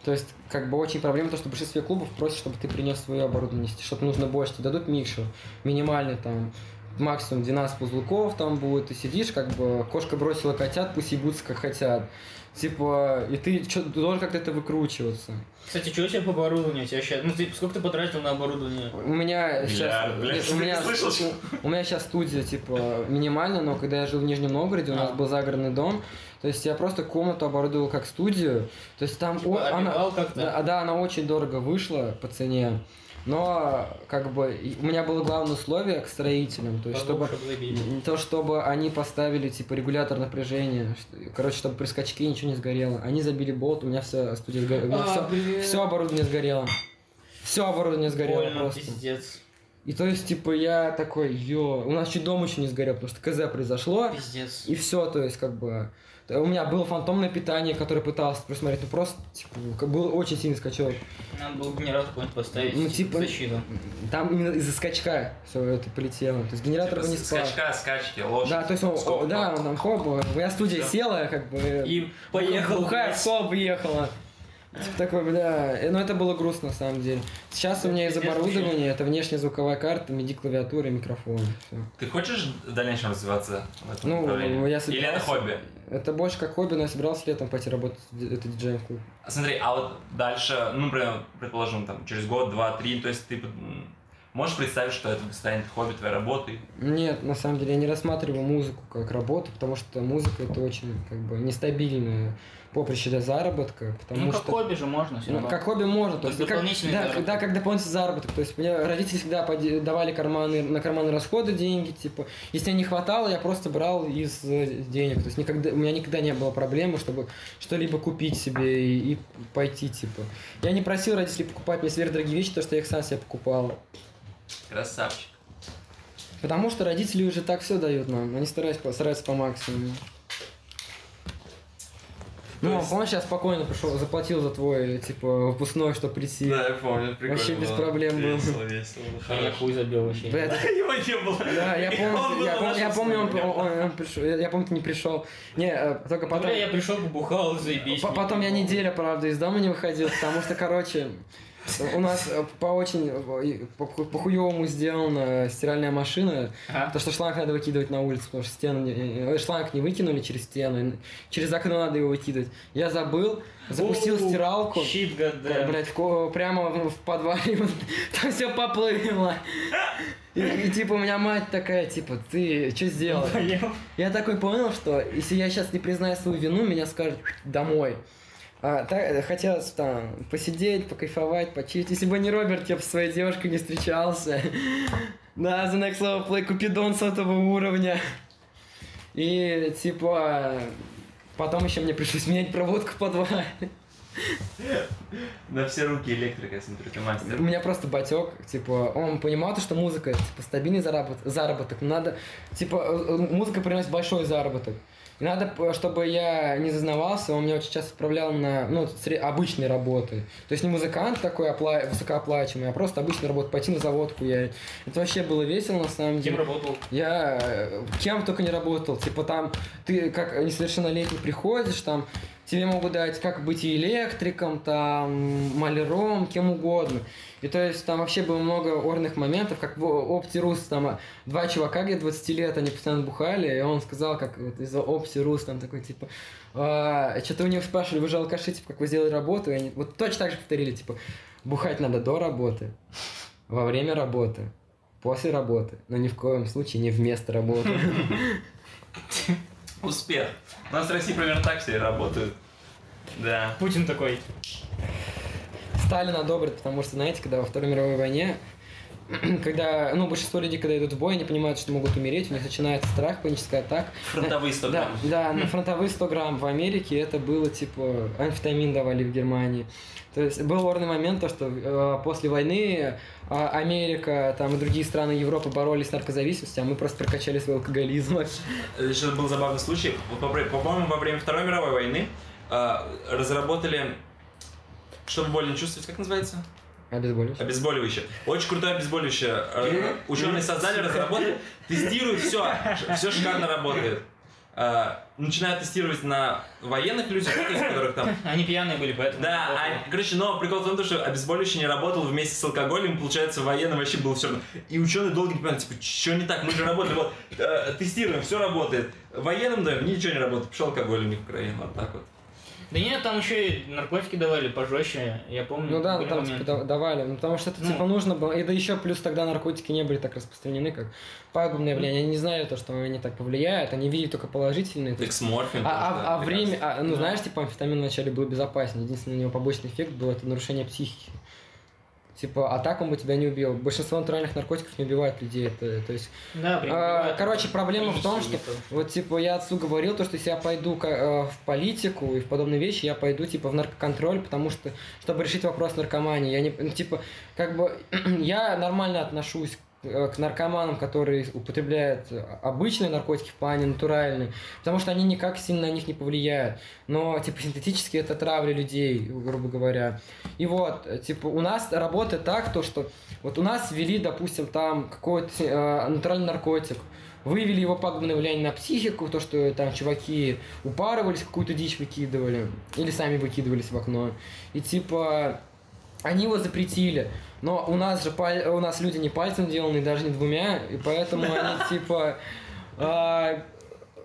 S2: То есть, как бы очень проблема то, что в большинстве клубов просят, чтобы ты принес свое оборудование, что-то нужно больше, тебе дадут микшер, минимальный там, максимум 12 узлуков там будет, ты сидишь, как бы, кошка бросила котят, пусть ебутся как хотят. Типа, и ты, чё, должен как-то это выкручиваться.
S3: Кстати, что у тебя по оборудованию? У тебя сейчас... Ну, ты сколько ты потратил на оборудование?
S2: У меня сейчас,
S4: Миллиард, блядь,
S2: у меня,
S4: слышал,
S2: у, меня сейчас студия типа минимальная, но когда я жил в Нижнем Новгороде, у нас
S3: А.
S2: был загородный дом, то есть я просто комнату оборудовал как студию, то есть там
S3: Типа,
S2: о- она, да, да, она очень дорого вышла по цене, но как бы у меня было главное условие к строителям, то есть чтобы
S3: забить.
S2: то, чтобы они поставили, типа, регулятор напряжения. Короче, чтобы при скачке ничего не сгорело. Они забили болт, у меня вся студия сгорела.
S3: А,
S2: все оборудование сгорело. Все оборудование сгорело
S3: Больно,
S2: просто.
S3: пиздец.
S2: И то есть, типа, я такой, ё, у нас чуть дом еще не сгорел, потому что КЗ произошло.
S3: Пиздец.
S2: И все, то есть, как бы... У меня было фантомное питание, которое пытался просмотреть, ну просто, типа, был очень сильный скачок.
S3: Надо было генератор какой-нибудь поставить.
S2: Ну, типа-
S3: защиту.
S2: Там именно из-за скачка все это полетело. То есть генератор
S4: Типа
S2: бы не спал.
S4: Скачка, скачки, лошадь.
S2: Да, то есть он,
S4: Скоп,
S2: да, он там хоп, моя студия
S4: Всё.
S2: села, как бы...
S3: И поехал.
S2: Бухая в ехала. Типа такой, бля, э, ну это было грустно на самом деле. Сейчас у меня из оборудования это внешняя звуковая карта, MIDI клавиатура и микрофон. Всё.
S4: Ты хочешь в дальнейшем развиваться в этом
S2: Ну,
S4: направлении?
S2: я
S4: Или это
S2: собирался-
S4: хобби?
S2: Это больше как хобби, но я собирался летом пойти работать это диджеем клуб.
S4: Смотри, а вот дальше, ну, например, предположим, там, через год, два, три, то есть ты можешь представить, что это станет хобби твоей работой?
S2: Нет, на самом деле я не рассматриваю музыку как работу, потому что музыка это очень как бы нестабильное поприще для заработка, потому
S3: Ну, как
S2: что
S3: хобби же можно все
S2: Ну,
S3: равно.
S2: как хобби можно, то
S3: Как
S2: есть как,
S3: дополнительный
S2: да, да, как дополнительный заработок. То есть мне родители всегда давали карманы на карманные расходы деньги, типа, если мне не хватало, я просто брал из э, денег. То есть никогда у меня никогда не было проблемы, чтобы что-либо купить себе и, и пойти, типа. Я не просил родителей покупать мне сверхдорогие вещи, то что я их сам себе покупал.
S4: Красавчик.
S2: Потому что родители уже так все дают нам, они стараются, по- стараются по максимуму. Ну,
S4: есть-
S2: помнишь, я спокойно пришел, заплатил за твой, типа, выпускной, что прийти.
S4: Да, я помню, прикольно
S2: Вообще без
S4: было.
S2: проблем было.
S4: Весело, весело,
S3: я хуй забил вообще.
S2: Бля, это
S4: Его не было.
S2: Да, я помню,
S4: он был
S2: я помню, я помню, он, он- он пришел, я, помню, ты не пришел. Не, э, только потом,
S3: Бля, я пришел, побухал, заебись.
S2: по- потом я неделя, правда, из дома не выходил, потому что, короче, у нас э, по очень, э, по, по хуевому сделана стиральная машина,
S3: Ага.
S2: то, что шланг надо выкидывать на улицу, потому что стену, э, шланг не выкинули через стену, через окно надо его выкидывать. Я забыл, запустил стиралку. В ко- прямо в, в подвале, там все поплыло. И, и, типа у меня мать такая, типа, ты что сделал? Я такой понял, что если я сейчас не признаю свою вину, меня скажут домой. А, так, хотелось там посидеть, покайфовать, почить. Если бы не Роберт, я бы со своей девушкой не встречался. Да, The Next Level Play Купидон сотого уровня. И типа потом еще мне пришлось менять проводку в подвале.
S4: На все руки электрика, я смотрю, ты
S2: У
S4: мастер.
S2: меня просто батек, типа, он понимал то, что музыка, типа, стабильный заработок, заработок, надо, типа, э, э, музыка приносит большой заработок. И надо, чтобы я не зазнавался, он меня очень часто отправлял на, ну, обычные работы. То есть не музыкант такой опла- высокооплачиваемый, а просто обычная работа, пойти на заводку. Я... Это вообще было весело, на самом
S3: Кем
S2: деле.
S3: работал?
S2: Я э, кем только не работал. Типа там ты как несовершеннолетний приходишь, там тебе могут дать как быть и электриком, там, маляром, кем угодно. И то есть там вообще было много орных моментов, как в Оптирус, там а, два чувака где 20 лет, они постоянно бухали, и он сказал, как вот из Оптирус, там такой, типа, что-то у них спрашивали, вы же алкаши, типа, как вы сделали работу, и они вот точно так же повторили, типа, бухать надо до работы, во время работы, после работы, но ни в коем случае не вместо работы.
S4: Успех. У нас в России примерно так все и работают. Да.
S3: Путин такой.
S2: Сталин одобрит, потому что, знаете, когда во Второй мировой войне, когда, ну, большинство людей, когда идут в бой, они понимают, что могут умереть, у них начинается страх, паническая атака.
S4: Фронтовые 100
S2: Да,
S4: грамм.
S2: да, на фронтовые 100 грамм в Америке это было, типа, амфетамин давали в Германии. То есть был орный момент, то, что э, после войны э, Америка там, и другие страны Европы боролись с наркозависимостью, а мы просто прокачали свой алкоголизм.
S4: Еще был забавный случай. По-моему, во время Второй мировой войны э, разработали, чтобы боль не чувствовать, как называется?
S2: Обезболивающее.
S4: Обезболивающее. Очень крутое обезболивающее. Э, Ученые создали, разработали, тестируют, все, все шикарно работает. Э, Начинают тестировать на военных людях, ну, которых там
S3: Они пьяные были, поэтому...
S4: Да, а, короче, но прикол в том, что обезболивающее не работало вместе с алкоголем, получается, военным вообще было все равно. И ученые долго не понимали, типа, что не так, мы же работали, вот, э, тестируем, все работает. Военным даем, ничего не работает, пошел алкоголь у них в Украину, вот так вот.
S3: Да нет, там еще и наркотики давали пожестче, я помню.
S2: Ну да, ну там
S3: моменты.
S2: типа, да- давали, ну, потому что это
S3: Ну.
S2: типа нужно было. И да еще плюс тогда наркотики не были так распространены, как пагубное влияние. Они не знали то, что они так повлияют, они видели только положительные.
S4: Эксморфин.
S2: А, а-
S4: да,
S2: а время, а, ну
S3: Да.
S2: знаешь, типа амфетамин вначале был безопасен. Единственный у него побочный эффект был это нарушение психики. Типа, а так он бы тебя не убил. Большинство натуральных наркотиков не убивает людей. Это, то есть,
S3: Да, бывает.
S2: короче, проблема в том, что вот, типа, я отцу говорил, то, что если я пойду э, в политику и в подобные вещи, я пойду, типа, в наркоконтроль, потому что, чтобы решить вопрос наркомании, я не, ну, типа, как бы, я нормально отношусь э, к наркоманам, которые употребляют обычные наркотики в плане натуральные, потому что они никак сильно на них не повлияют. Но, типа, синтетически это травля людей, грубо говоря. И вот, э, типа, у нас работает так, то, что вот у нас ввели, допустим, там какой-то э, натуральный наркотик, выявили его пагубное влияние на психику, то, что там чуваки упарывались, какую-то дичь выкидывали, или сами выкидывались в окно. И типа они его запретили. Но у нас же паль- у нас люди не пальцем деланы, даже не двумя, и поэтому они типа а,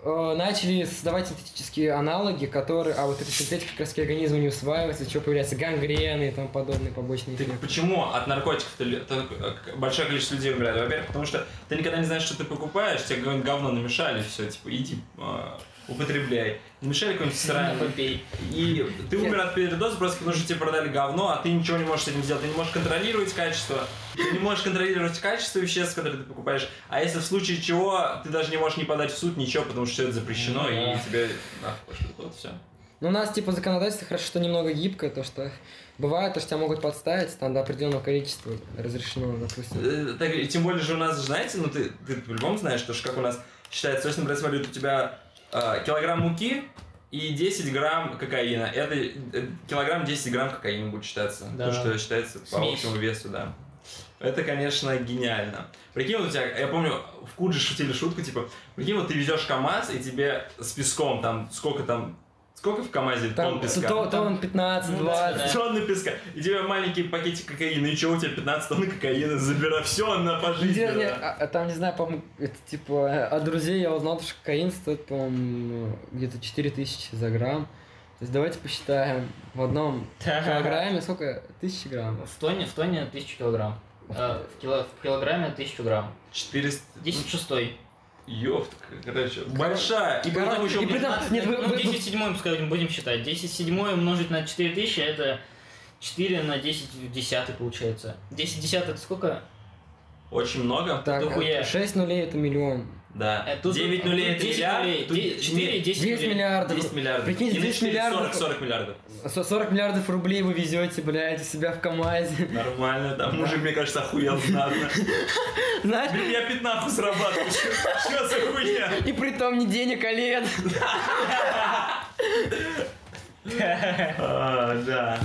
S2: а, начали создавать синтетические аналоги, которые, а вот эта синтетика как раз организму не усваивается, что появляются гангрены и тому подобные побочные
S4: Ты
S2: эффекты.
S4: почему от наркотиков ты э, большое количество людей умирает? Во-первых, потому что ты никогда не знаешь, что ты покупаешь, тебе говно намешали, все, типа, иди, э, употребляй. Намешали какой-нибудь срань,
S3: попей.
S4: и ты умер от передоза просто потому, что тебе продали говно, а ты ничего не можешь с этим сделать. Ты не можешь контролировать качество, ты не можешь контролировать качество веществ, которые ты покупаешь. А если в случае чего, ты даже не можешь не подать в суд, ничего, потому что все это запрещено,
S3: Ну
S4: и
S3: да.
S4: тебе нахуй. Вот все.
S2: Ну, у нас, типа, законодательство хорошо, что немного гибкое, то, что бывает, то, что тебя могут подставить, там до определенного количества разрешено, допустим.
S4: Э, Так, и тем более же у нас, знаете, ну ты, ты по-любому знаешь, то, что как у нас считается, если, например, смотри, вот у тебя килограмм муки и 10 грамм кокаина. Это э, килограмм 10 грамм кокаина будет считаться.
S3: Да.
S4: То, что считается по
S3: Смесь.
S4: общему весу, да. Это, конечно, гениально. Прикинь, вот у тебя, я помню, в Кудже шутили шутку, типа, прикинь, вот ты везешь КАМАЗ, и тебе с песком, там, сколько там, сколько в КАМАЗе
S2: Там
S4: тонн песка?
S2: то, то он 15,
S3: Ну да,
S2: 20.
S3: да.
S4: Тонны песка. И тебе маленький пакетик кокаина, и что у тебя 15 тонн кокаина, забирай все на
S2: Где,
S4: пожизненно.
S2: не, а, а там, не знаю, по-моему, это типа, от друзей я узнал, что кокаин стоит, по-моему, где-то 4000 за грамм. То есть давайте посчитаем, в одном килограмме сколько? Тысячи грамм.
S3: В тоне, в тоне 1000 килограмм. Э, в, кило, в килограмме 1000 грамм.
S4: 400...
S3: 10 шестой.
S4: Ёпт, короче, большая. И
S2: Короче,
S4: потом еще...
S2: и при этом- нет, вы-
S3: ну,
S2: вы-
S3: 10 седьмой, пускай будем считать. 10 седьмой умножить на 4000, это 4 на 10 в десятый получается. 10 десятый это сколько?
S4: Очень много.
S2: Так,
S3: дохуя.
S2: 6 нулей это миллион.
S4: Да.
S3: Э, тут-
S4: 9
S3: а
S4: нулей это
S3: 10
S4: миллиард.
S3: нулей.
S4: тут
S3: Де- 4, 10
S2: 10
S3: нулей.
S2: миллиардов.
S4: 10 миллиардов.
S2: Прикинь,
S4: Или
S2: 10
S4: 4,
S2: миллиардов.
S4: 40, 40 миллиардов.
S2: Со- 40 миллиардов рублей вы везете, блядь, у себя в КамАЗе.
S4: Нормально, там мужик, мне кажется, охуел знатно.
S2: Знаешь,
S4: Блин, я пятнаху срабатываю. Что за хуйня?
S2: и при том не денег, а лет.
S4: А, да.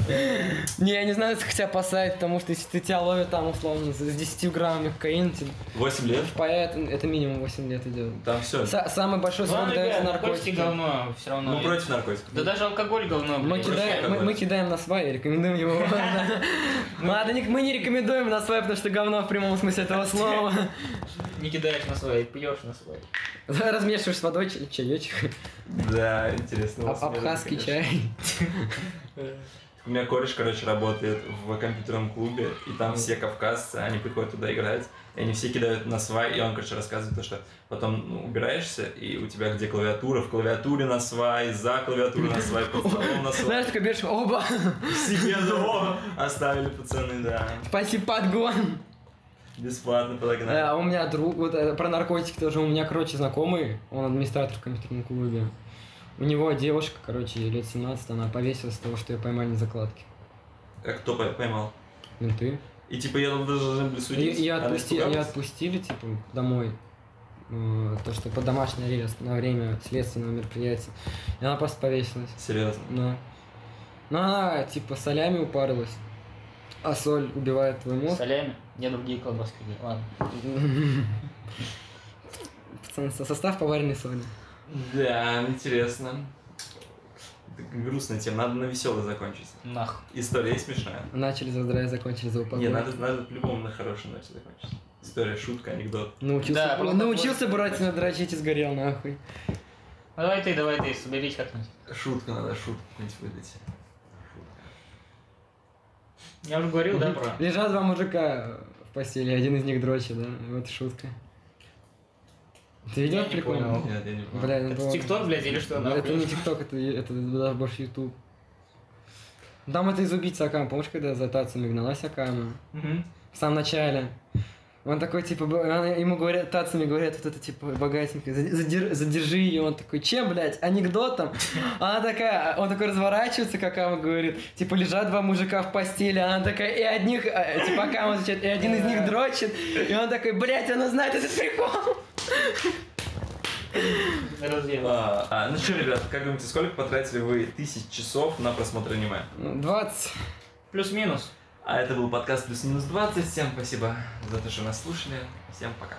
S2: Не, я не знаю, если хотя посадить, потому что если ты тебя ловят там, условно, с 10 граммами кокаина, тебе
S4: 8 лет?
S2: впаяют, это минимум 8 лет идет.
S4: Там все.
S2: Са- самый большой срок
S3: Ладно,
S2: дается
S3: наркотики
S2: наркотики.
S3: говно все равно.
S4: Мы против наркотиков.
S3: Да даже алкоголь говно.
S2: Мы кидаем, на свай, рекомендуем его. Ладно, мы не рекомендуем на свай, потому что говно в прямом смысле этого слова.
S3: Не кидаешь на свой, пьешь на свой.
S2: Размешиваешь с водой чаечек.
S4: Да, интересно. метод,
S2: Абхазский чай.
S4: У меня кореш, короче, работает в компьютерном клубе, и там все кавказцы, они приходят туда играть, и они все кидают на свай, и он, короче, рассказывает то, что потом ну, убираешься, и у тебя где клавиатура, в клавиатуре на свай, за клавиатурой на свай, под столом на свай.
S2: Знаешь, такой берешь, оба,
S4: Себе, оставили пацаны, да.
S2: спасибо, подгон.
S4: Бесплатно подогнали.
S2: Да, у меня друг, вот э, про наркотики тоже, у меня, короче, знакомый, он администратор в компьютерном клубе. У него девушка, короче, лет 17, она повесилась с того, что ее поймали на закладке.
S4: А кто пой- поймал?
S2: Менты.
S4: И типа я должен были
S2: И,
S4: судить?
S2: и
S4: Она
S2: отпусти- и
S4: испугалась?
S2: отпустили, типа, домой. Э, То, что под домашний арест на время следственного мероприятия. И она просто повесилась.
S4: Серьезно.
S2: Да. Ну, она, типа, солями упарилась. А соль убивает твой мозг.
S3: Солями? Я другие колбаски. Ладно.
S2: Пацаны, со- состав поваренной соли.
S4: Да, интересно. Грустная тема, надо на веселой закончить.
S3: Нах.
S4: История есть смешная?
S2: Начали за здравие, закончили за упокой.
S4: Не, надо, надо по-любому на хорошей ноте закончить. История, шутка, анекдот.
S2: Научился,
S3: Да,
S2: научился
S3: вот-
S2: Буратино дрочить и сгорел нахуй.
S3: Давай ты, давай ты, соберись как-нибудь.
S4: Шутка надо, шутку какую-нибудь выдать.
S3: Я уже говорил, да, про...
S2: Лежат два мужика в постели, один из них дрочит, да? Вот шутка. Ты видел
S3: Я
S2: этот
S3: не понял.
S4: Нет, я не понял.
S2: Бля, ну
S3: Это
S2: было-
S3: ТикТок, блядь, или что? Нахуй?
S2: Это не ТикТок, это, это даже больше Ютуб. Там это из убийцы Акама. Помнишь, когда за Тацами гналась Акама? В самом начале. Он такой, типа, ему говорят, Тацами говорят, вот это, типа, богатенькая, «Зади- задер- задержи ее. Он такой, чем, блядь, анекдотом? Она такая, он такой разворачивается, как Акама говорит, типа, лежат два мужика в постели, а она такая, и одних, а, типа, Акама отвечает, и один из них дрочит, и он такой, блядь, она знает этот прикол.
S3: Разъем.
S4: А, а, ну что, ребят, как думаете, сколько потратили вы тысяч часов на просмотр аниме?
S2: Ну, 20.
S3: Плюс-минус.
S4: А это был подкаст плюс-минус 20. Всем спасибо за то, что нас слушали. Всем пока.